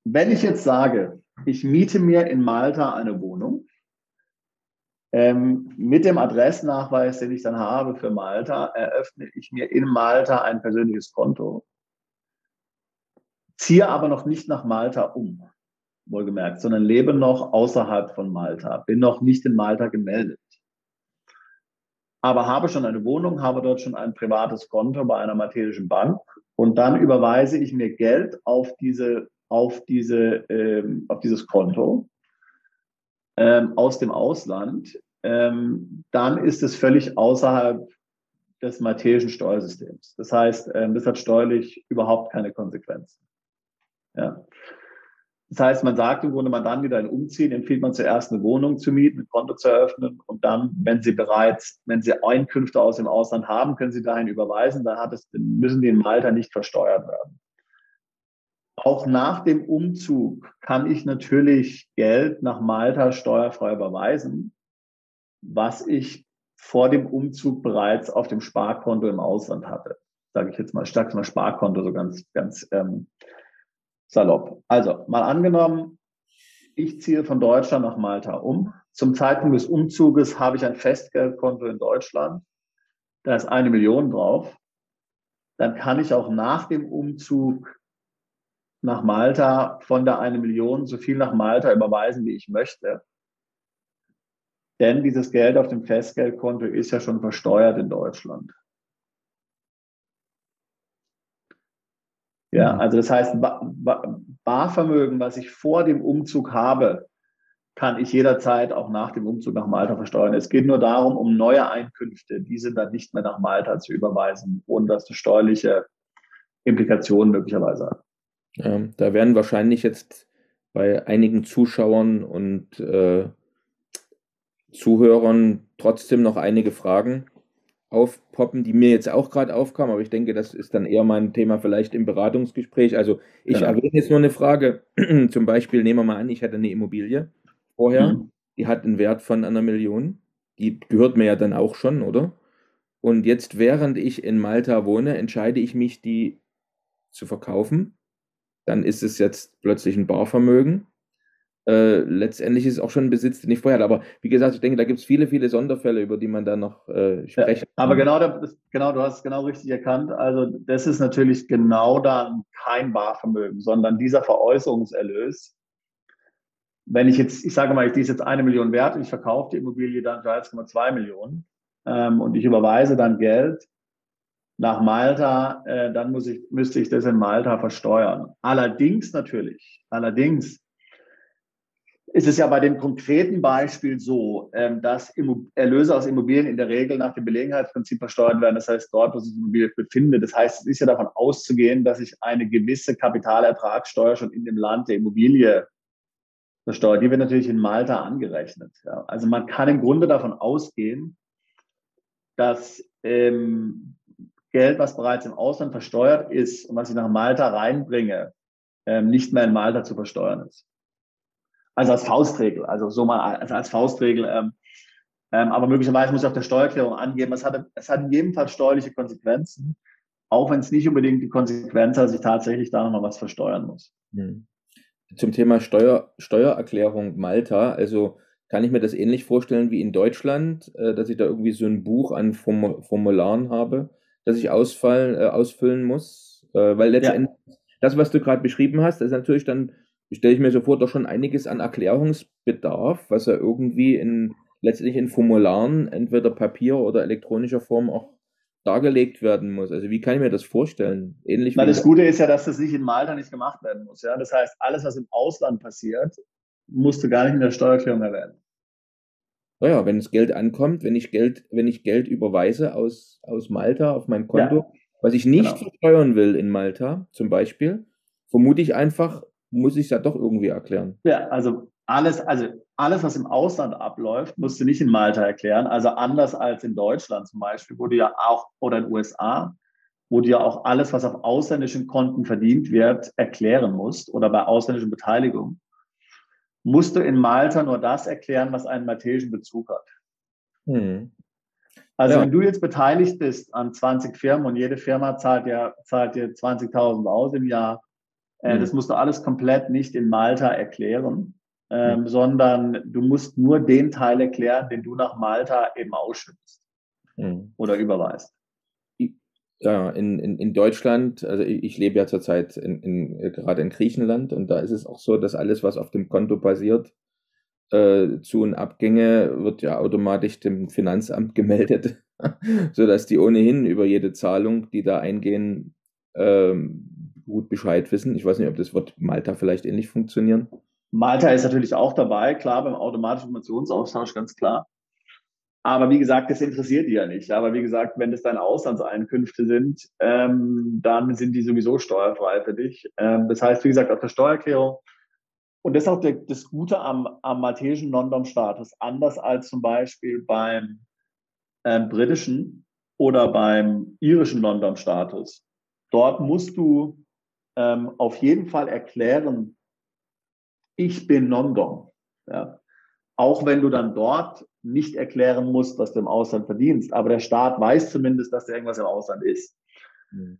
wenn ich jetzt sage, ich miete mir in Malta eine Wohnung, ähm, mit dem Adressnachweis, den ich dann habe für Malta, eröffne ich mir in Malta ein persönliches Konto, ziehe aber noch nicht nach Malta um, wohlgemerkt, sondern lebe noch außerhalb von Malta, bin noch nicht in Malta gemeldet aber habe schon eine Wohnung, habe dort schon ein privates Konto bei einer maltesischen Bank und dann überweise ich mir Geld auf diese auf diese ähm, auf dieses Konto ähm, aus dem Ausland, ähm, dann ist es völlig außerhalb des maltesischen Steuersystems. Das heißt, ähm, das hat steuerlich überhaupt keine Konsequenzen. Ja. Das heißt, man sagt im Grunde, die dann umziehen, empfiehlt man zuerst eine Wohnung zu mieten, ein Konto zu eröffnen und dann, wenn sie bereits, wenn sie Einkünfte aus dem Ausland haben, können sie dahin überweisen, dann hat es, müssen die in Malta nicht versteuert werden. Auch nach dem Umzug kann ich natürlich Geld nach Malta steuerfrei überweisen, was ich vor dem Umzug bereits auf dem Sparkonto im Ausland hatte. Sage ich jetzt mal, stark mal Sparkonto, so ganz, ganz ähm, salopp. Also mal angenommen, ich ziehe von Deutschland nach Malta um. Zum Zeitpunkt des Umzuges habe ich ein Festgeldkonto in Deutschland. Da ist eine Million drauf. Dann kann ich auch nach dem Umzug nach Malta von der eine Million so viel nach Malta überweisen, wie ich möchte. Denn dieses Geld auf dem Festgeldkonto ist ja schon versteuert in Deutschland. Ja, also das heißt, Barvermögen, was ich vor dem Umzug habe, kann ich jederzeit auch nach dem Umzug nach Malta versteuern. Es geht nur darum, um neue Einkünfte, diese dann nicht mehr nach Malta zu überweisen, ohne dass das steuerliche Implikationen möglicherweise hat. Ja, da werden wahrscheinlich jetzt bei einigen Zuschauern und äh, Zuhörern trotzdem noch einige Fragen aufpoppen, die mir jetzt auch gerade aufkamen, aber ich denke, das ist dann eher mein Thema vielleicht im Beratungsgespräch. Also ich genau. erwähne jetzt nur eine Frage. Zum Beispiel nehmen wir mal an, ich hatte eine Immobilie vorher, mhm. die hat einen Wert von einer Million. Die gehört mir ja dann auch schon, oder? Und jetzt, während ich in Malta wohne, entscheide ich mich, die zu verkaufen. Dann ist es jetzt plötzlich ein Barvermögen äh, letztendlich ist es auch schon ein Besitz, den ich vorher hatte. Aber wie gesagt, ich denke, da gibt es viele, viele Sonderfälle, über die man da noch äh, sprechen ja, Aber genau, das, genau, du hast es genau richtig erkannt. Also das ist natürlich genau dann kein Barvermögen, sondern dieser Veräußerungserlös. Wenn ich jetzt, ich sage mal, die ist jetzt eine Million wert und ich verkaufe die Immobilie dann für 1,2 Millionen ähm, und ich überweise dann Geld nach Malta, äh, dann muss ich, müsste ich das in Malta versteuern. Allerdings natürlich, allerdings ist es ja bei dem konkreten Beispiel so, ähm, dass Erlöse aus Immobilien in der Regel nach dem Belegenheitsprinzip versteuert werden. Das heißt, dort, wo sich die Immobilie befindet. Das heißt, es ist ja davon auszugehen, dass ich eine gewisse Kapitalertragssteuer schon in dem Land der Immobilie versteuert. Die wird natürlich in Malta angerechnet. Also man kann im Grunde davon ausgehen, dass ähm, Geld, was bereits im Ausland versteuert ist und was ich nach Malta reinbringe, ähm, nicht mehr in Malta zu versteuern ist. Also als Faustregel, also so mal als, als Faustregel. Ähm, ähm, aber möglicherweise muss ich auf der Steuererklärung angeben, es hat, es hat in jedem Fall steuerliche Konsequenzen, auch wenn es nicht unbedingt die Konsequenz hat, dass ich tatsächlich da nochmal was versteuern muss. Hm. Zum Thema Steuer, Steuererklärung Malta, also kann ich mir das ähnlich vorstellen wie in Deutschland, äh, dass ich da irgendwie so ein Buch an Formularen habe, das ich ausfallen, äh, ausfüllen muss, äh, weil letztendlich ja. das, was du gerade beschrieben hast, ist natürlich dann stelle ich mir so vor, doch schon einiges an Erklärungsbedarf, was ja irgendwie in letztlich in Formularen, entweder Papier oder elektronischer Form auch dargelegt werden muss. Also wie kann ich mir das vorstellen? Ähnlich Na, das Gute ist ja, dass das nicht in Malta nicht gemacht werden muss. Ja? Das heißt, alles, was im Ausland passiert, musst du gar nicht in der Steuererklärung erwähnen. Naja, wenn das Geld ankommt, wenn ich Geld, wenn ich Geld überweise aus, aus Malta auf mein Konto, ja, was ich nicht genau. versteuern will in Malta zum Beispiel, vermute ich einfach, muss ich es ja doch irgendwie erklären. Ja, also alles, also alles, was im Ausland abläuft, musst du nicht in Malta erklären. Also anders als in Deutschland zum Beispiel, wo du ja auch, oder in den USA, wo du ja auch alles, was auf ausländischen Konten verdient wird, erklären musst oder bei ausländischen Beteiligung, musst du in Malta nur das erklären, was einen maltesischen Bezug hat. Hm. Also ja. wenn du jetzt beteiligt bist an 20 Firmen und jede Firma zahlt dir, zahlt dir 20.000 aus im Jahr, äh, mhm. Das musst du alles komplett nicht in Malta erklären, ähm, mhm. sondern du musst nur den Teil erklären, den du nach Malta eben ausschüttest mhm. oder überweist. Ja, in, in, in Deutschland, also ich, ich lebe ja zurzeit in, in, gerade in Griechenland und da ist es auch so, dass alles, was auf dem Konto passiert, äh, Zu- und Abgänge, wird ja automatisch dem Finanzamt gemeldet, sodass die ohnehin über jede Zahlung, die da eingehen, ähm, gut Bescheid wissen. Ich weiß nicht, ob das wird Malta vielleicht ähnlich funktionieren. Malta ist natürlich auch dabei, klar, beim automatischen Informationsaustausch, ganz klar. Aber wie gesagt, das interessiert die ja nicht. Aber wie gesagt, wenn das deine Auslandseinkünfte sind, ähm, dann sind die sowieso steuerfrei für dich. Ähm, das heißt, wie gesagt, auf der Steuererklärung, und das ist auch der, das Gute am, am maltesischen Non-Dom-Status, anders als zum Beispiel beim ähm, britischen oder beim irischen Non-Dom-Status. Dort musst du ähm, auf jeden Fall erklären, ich bin Non-Dom. Ja. Auch wenn du dann dort nicht erklären musst, was du im Ausland verdienst, aber der Staat weiß zumindest, dass der irgendwas im Ausland ist. Mhm.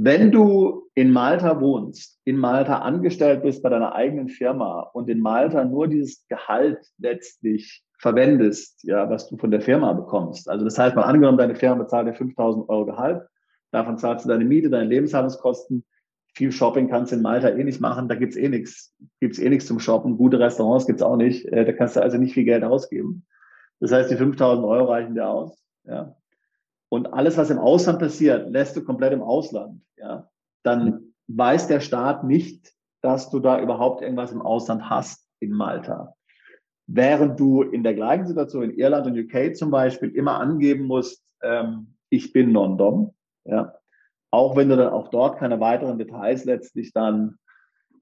Wenn du in Malta wohnst, in Malta angestellt bist bei deiner eigenen Firma und in Malta nur dieses Gehalt letztlich verwendest, ja, was du von der Firma bekommst. Also das heißt, mal angenommen, deine Firma bezahlt dir 5000 Euro Gehalt, davon zahlst du deine Miete, deine Lebenshaltungskosten, viel Shopping kannst du in Malta eh nicht machen, da gibt's eh nichts, gibt's eh nichts zum Shoppen, gute Restaurants gibt's auch nicht, äh, da kannst du also nicht viel Geld ausgeben. Das heißt, die 5000 Euro reichen dir aus, ja. Und alles, was im Ausland passiert, lässt du komplett im Ausland, ja. Dann weiß der Staat nicht, dass du da überhaupt irgendwas im Ausland hast in Malta. Während du in der gleichen Situation in Irland und UK zum Beispiel immer angeben musst, ähm, ich bin Non-Dom, ja, auch wenn du dann auch dort keine weiteren Details letztlich dann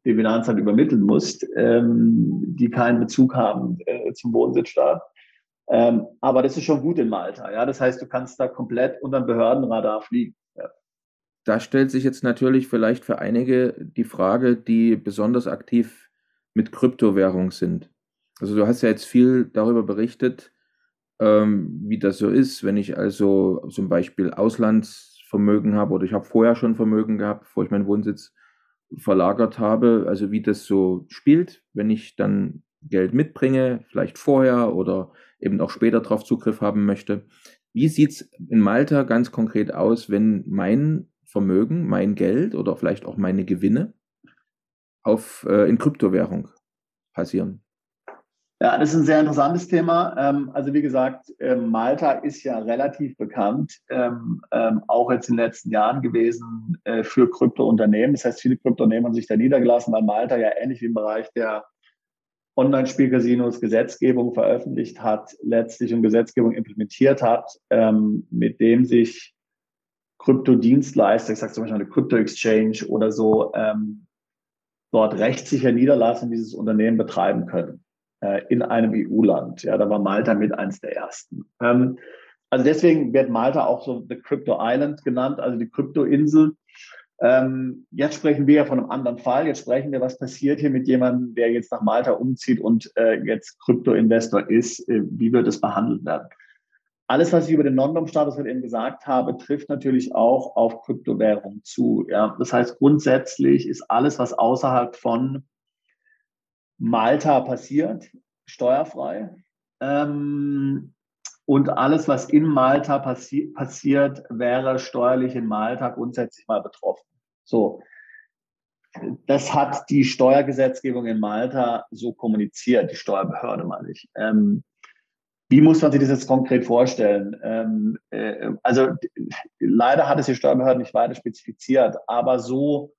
dem Finanzamt übermitteln musst, ähm, die keinen Bezug haben äh, zum Wohnsitzstaat. Ähm, aber das ist schon gut in Malta. Ja? Das heißt, du kannst da komplett unter dem Behördenradar fliegen. Da stellt sich jetzt natürlich vielleicht für einige die Frage, die besonders aktiv mit Kryptowährung sind. Also du hast ja jetzt viel darüber berichtet, ähm, wie das so ist, wenn ich also zum Beispiel Auslandsvermögen habe oder ich habe vorher schon Vermögen gehabt, bevor ich meinen Wohnsitz verlagert habe, also wie das so spielt, wenn ich dann Geld mitbringe, vielleicht vorher oder eben auch später darauf Zugriff haben möchte. Wie sieht es in Malta ganz konkret aus, wenn mein Vermögen, mein Geld oder vielleicht auch meine Gewinne auf, äh, in Kryptowährung passieren? Ja, das ist ein sehr interessantes Thema. Ähm, also wie gesagt, ähm, Malta ist ja relativ bekannt, ähm, auch jetzt in den letzten Jahren gewesen äh, für Kryptounternehmen. Das heißt, viele Kryptounternehmen haben sich da niedergelassen, weil Malta ja ähnlich wie im Bereich der Online-Spielcasinos Gesetzgebung veröffentlicht hat, letztlich und Gesetzgebung implementiert hat, mit dem sich Kryptodienstleister, ich sage zum Beispiel eine Krypto-Exchange oder so, dort rechtssicher niederlassen, dieses Unternehmen betreiben können äh, in einem EU-Land. Ja, da war Malta mit eins der ersten. Ähm, also deswegen wird Malta auch so the Crypto Island genannt, also die Kryptoinsel. Ähm, jetzt sprechen wir ja von einem anderen Fall. Jetzt sprechen wir, was passiert hier mit jemandem, der jetzt nach Malta umzieht und äh, jetzt Krypto-Investor ist. Äh, wie wird es behandelt werden? Alles, was ich über den Non-Dom-Status eben gesagt habe, trifft natürlich auch auf Kryptowährungen zu. Ja? Das heißt, grundsätzlich ist alles, was außerhalb von Malta passiert, steuerfrei. Ähm, und alles, was in Malta passi passiert, wäre steuerlich in Malta grundsätzlich mal betroffen. So. Das hat die Steuergesetzgebung in Malta so kommuniziert, die Steuerbehörde, meine ich. Ähm, wie muss man sich das jetzt konkret vorstellen? Ähm, äh, also leider hat es die Steuerbehörde nicht weiter spezifiziert, aber so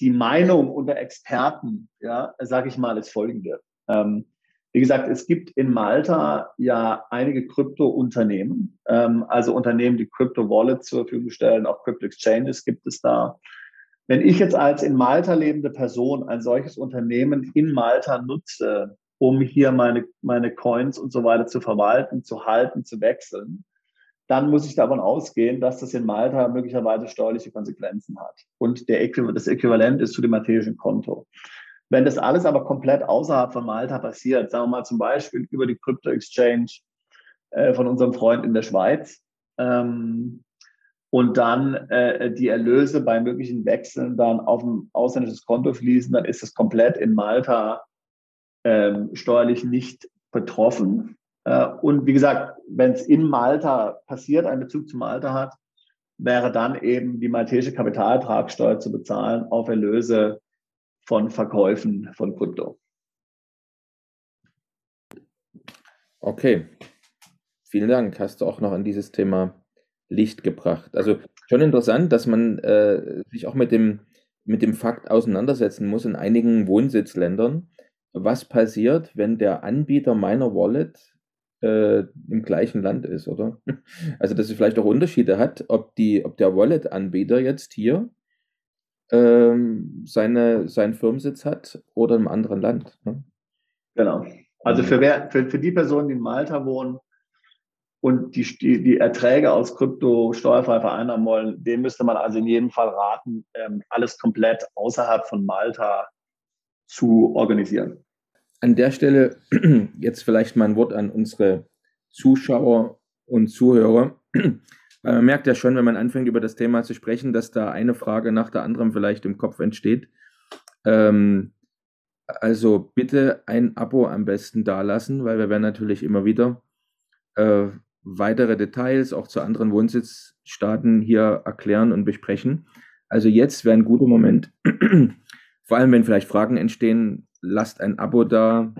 die Meinung unter Experten, ja, sage ich mal, ist folgende. Ähm, wie gesagt, es gibt in Malta ja einige Krypto-Unternehmen, ähm, also Unternehmen, die Krypto-Wallets zur Verfügung stellen, auch Krypto-Exchanges gibt es da. Wenn ich jetzt als in Malta lebende Person ein solches Unternehmen in Malta nutze, um hier meine, meine Coins und so weiter zu verwalten, zu halten, zu wechseln, dann muss ich davon ausgehen, dass das in Malta möglicherweise steuerliche Konsequenzen hat. Und der Äquivalent, das Äquivalent ist zu dem maltesischen Konto. Wenn das alles aber komplett außerhalb von Malta passiert, sagen wir mal zum Beispiel über die Crypto Exchange äh, von unserem Freund in der Schweiz, ähm, und dann äh, die Erlöse bei möglichen Wechseln dann auf ein ausländisches Konto fließen, dann ist es komplett in Malta ähm, steuerlich nicht betroffen. Äh, und wie gesagt, wenn es in Malta passiert, einen Bezug zu Malta hat, wäre dann eben die maltesische Kapitalertragssteuer zu bezahlen auf Erlöse von Verkäufen von Krypto. Okay, vielen Dank. Hast du auch noch an dieses Thema Licht gebracht? Also schon interessant, dass man äh, sich auch mit dem, mit dem Fakt auseinandersetzen muss in einigen Wohnsitzländern. Was passiert, wenn der Anbieter meiner Wallet äh, im gleichen Land ist, oder? Also, dass es vielleicht auch Unterschiede hat, ob, die, ob der Wallet-Anbieter jetzt hier ähm, seine, seinen Firmensitz hat oder im anderen Land. Ne? Genau. Also für, wer, für, für die Personen, die in Malta wohnen und die, die, die Erträge aus Krypto steuerfrei vereinnahmen wollen, dem müsste man also in jedem Fall raten, ähm, alles komplett außerhalb von Malta zu organisieren. An der Stelle jetzt vielleicht mal ein Wort an unsere Zuschauer und Zuhörer. Weil man merkt ja schon, wenn man anfängt, über das Thema zu sprechen, dass da eine Frage nach der anderen vielleicht im Kopf entsteht. Ähm, also bitte ein Abo am besten dalassen, weil wir werden natürlich immer wieder äh, weitere Details auch zu anderen Wohnsitzstaaten hier erklären und besprechen. Also jetzt wäre ein guter Moment, vor allem wenn vielleicht Fragen entstehen, lasst ein Abo da,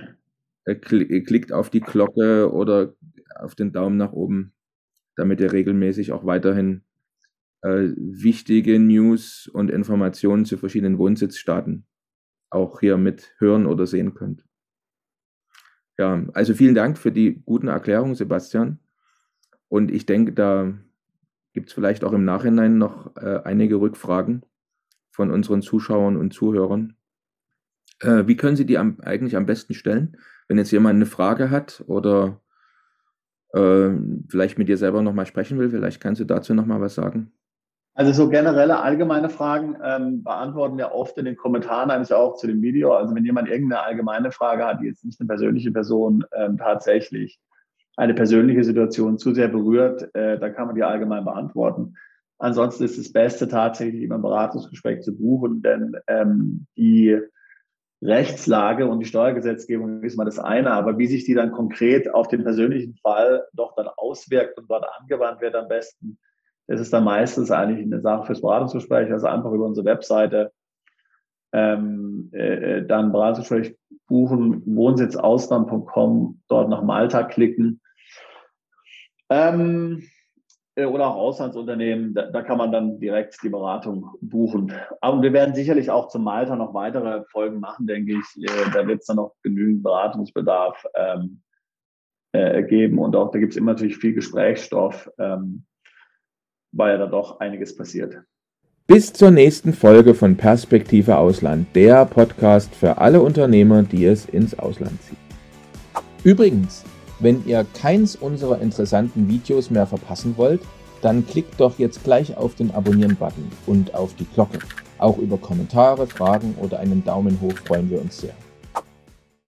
äh, klickt auf die Glocke oder auf den Daumen nach oben damit ihr regelmäßig auch weiterhin äh, wichtige News und Informationen zu verschiedenen Wohnsitzstaaten auch hier mit hören oder sehen könnt. Ja, also vielen Dank für die guten Erklärungen, Sebastian. Und ich denke, da gibt es vielleicht auch im Nachhinein noch äh, einige Rückfragen von unseren Zuschauern und Zuhörern. Äh, wie können Sie die am, eigentlich am besten stellen? Wenn jetzt jemand eine Frage hat oder äh, vielleicht mit dir selber nochmal sprechen will. Vielleicht kannst du dazu nochmal was sagen. Also so generelle allgemeine Fragen ähm, beantworten wir oft in den Kommentaren, eigentlich auch zu dem Video. Also wenn jemand irgendeine allgemeine Frage hat, die jetzt nicht eine persönliche Person ähm, tatsächlich eine persönliche Situation zu sehr berührt, äh, dann kann man die allgemein beantworten. Ansonsten ist das Beste tatsächlich immer ein Beratungsgespräch zu buchen, denn ähm, die Rechtslage und die Steuergesetzgebung ist mal das eine, aber wie sich die dann konkret auf den persönlichen Fall doch dann auswirkt und dort angewandt wird am besten, das ist dann meistens eigentlich eine Sache fürs Beratungsgespräch, also einfach über unsere Webseite ähm, äh, dann Beratungsgespräch buchen, wohnsitzausland.com, dort nach Malta klicken. Ähm, äh, oder auch Auslandsunternehmen, da, da, kann man dann direkt die Beratung buchen. Aber wir werden sicherlich auch zum Malta noch weitere Folgen machen, denke ich. Äh, da wird es dann noch genügend Beratungsbedarf ähm, äh, geben und auch da gibt es immer natürlich viel Gesprächsstoff. Ähm, weil ja da doch einiges passiert. Bis zur nächsten Folge von Perspektive Ausland, der Podcast für alle Unternehmer, die es ins Ausland zieht. Übrigens, wenn ihr keins unserer interessanten Videos mehr verpassen wollt, dann klickt doch jetzt gleich auf den Abonnieren-Button und auf die Glocke. Auch über Kommentare, Fragen oder einen Daumen hoch freuen wir uns sehr.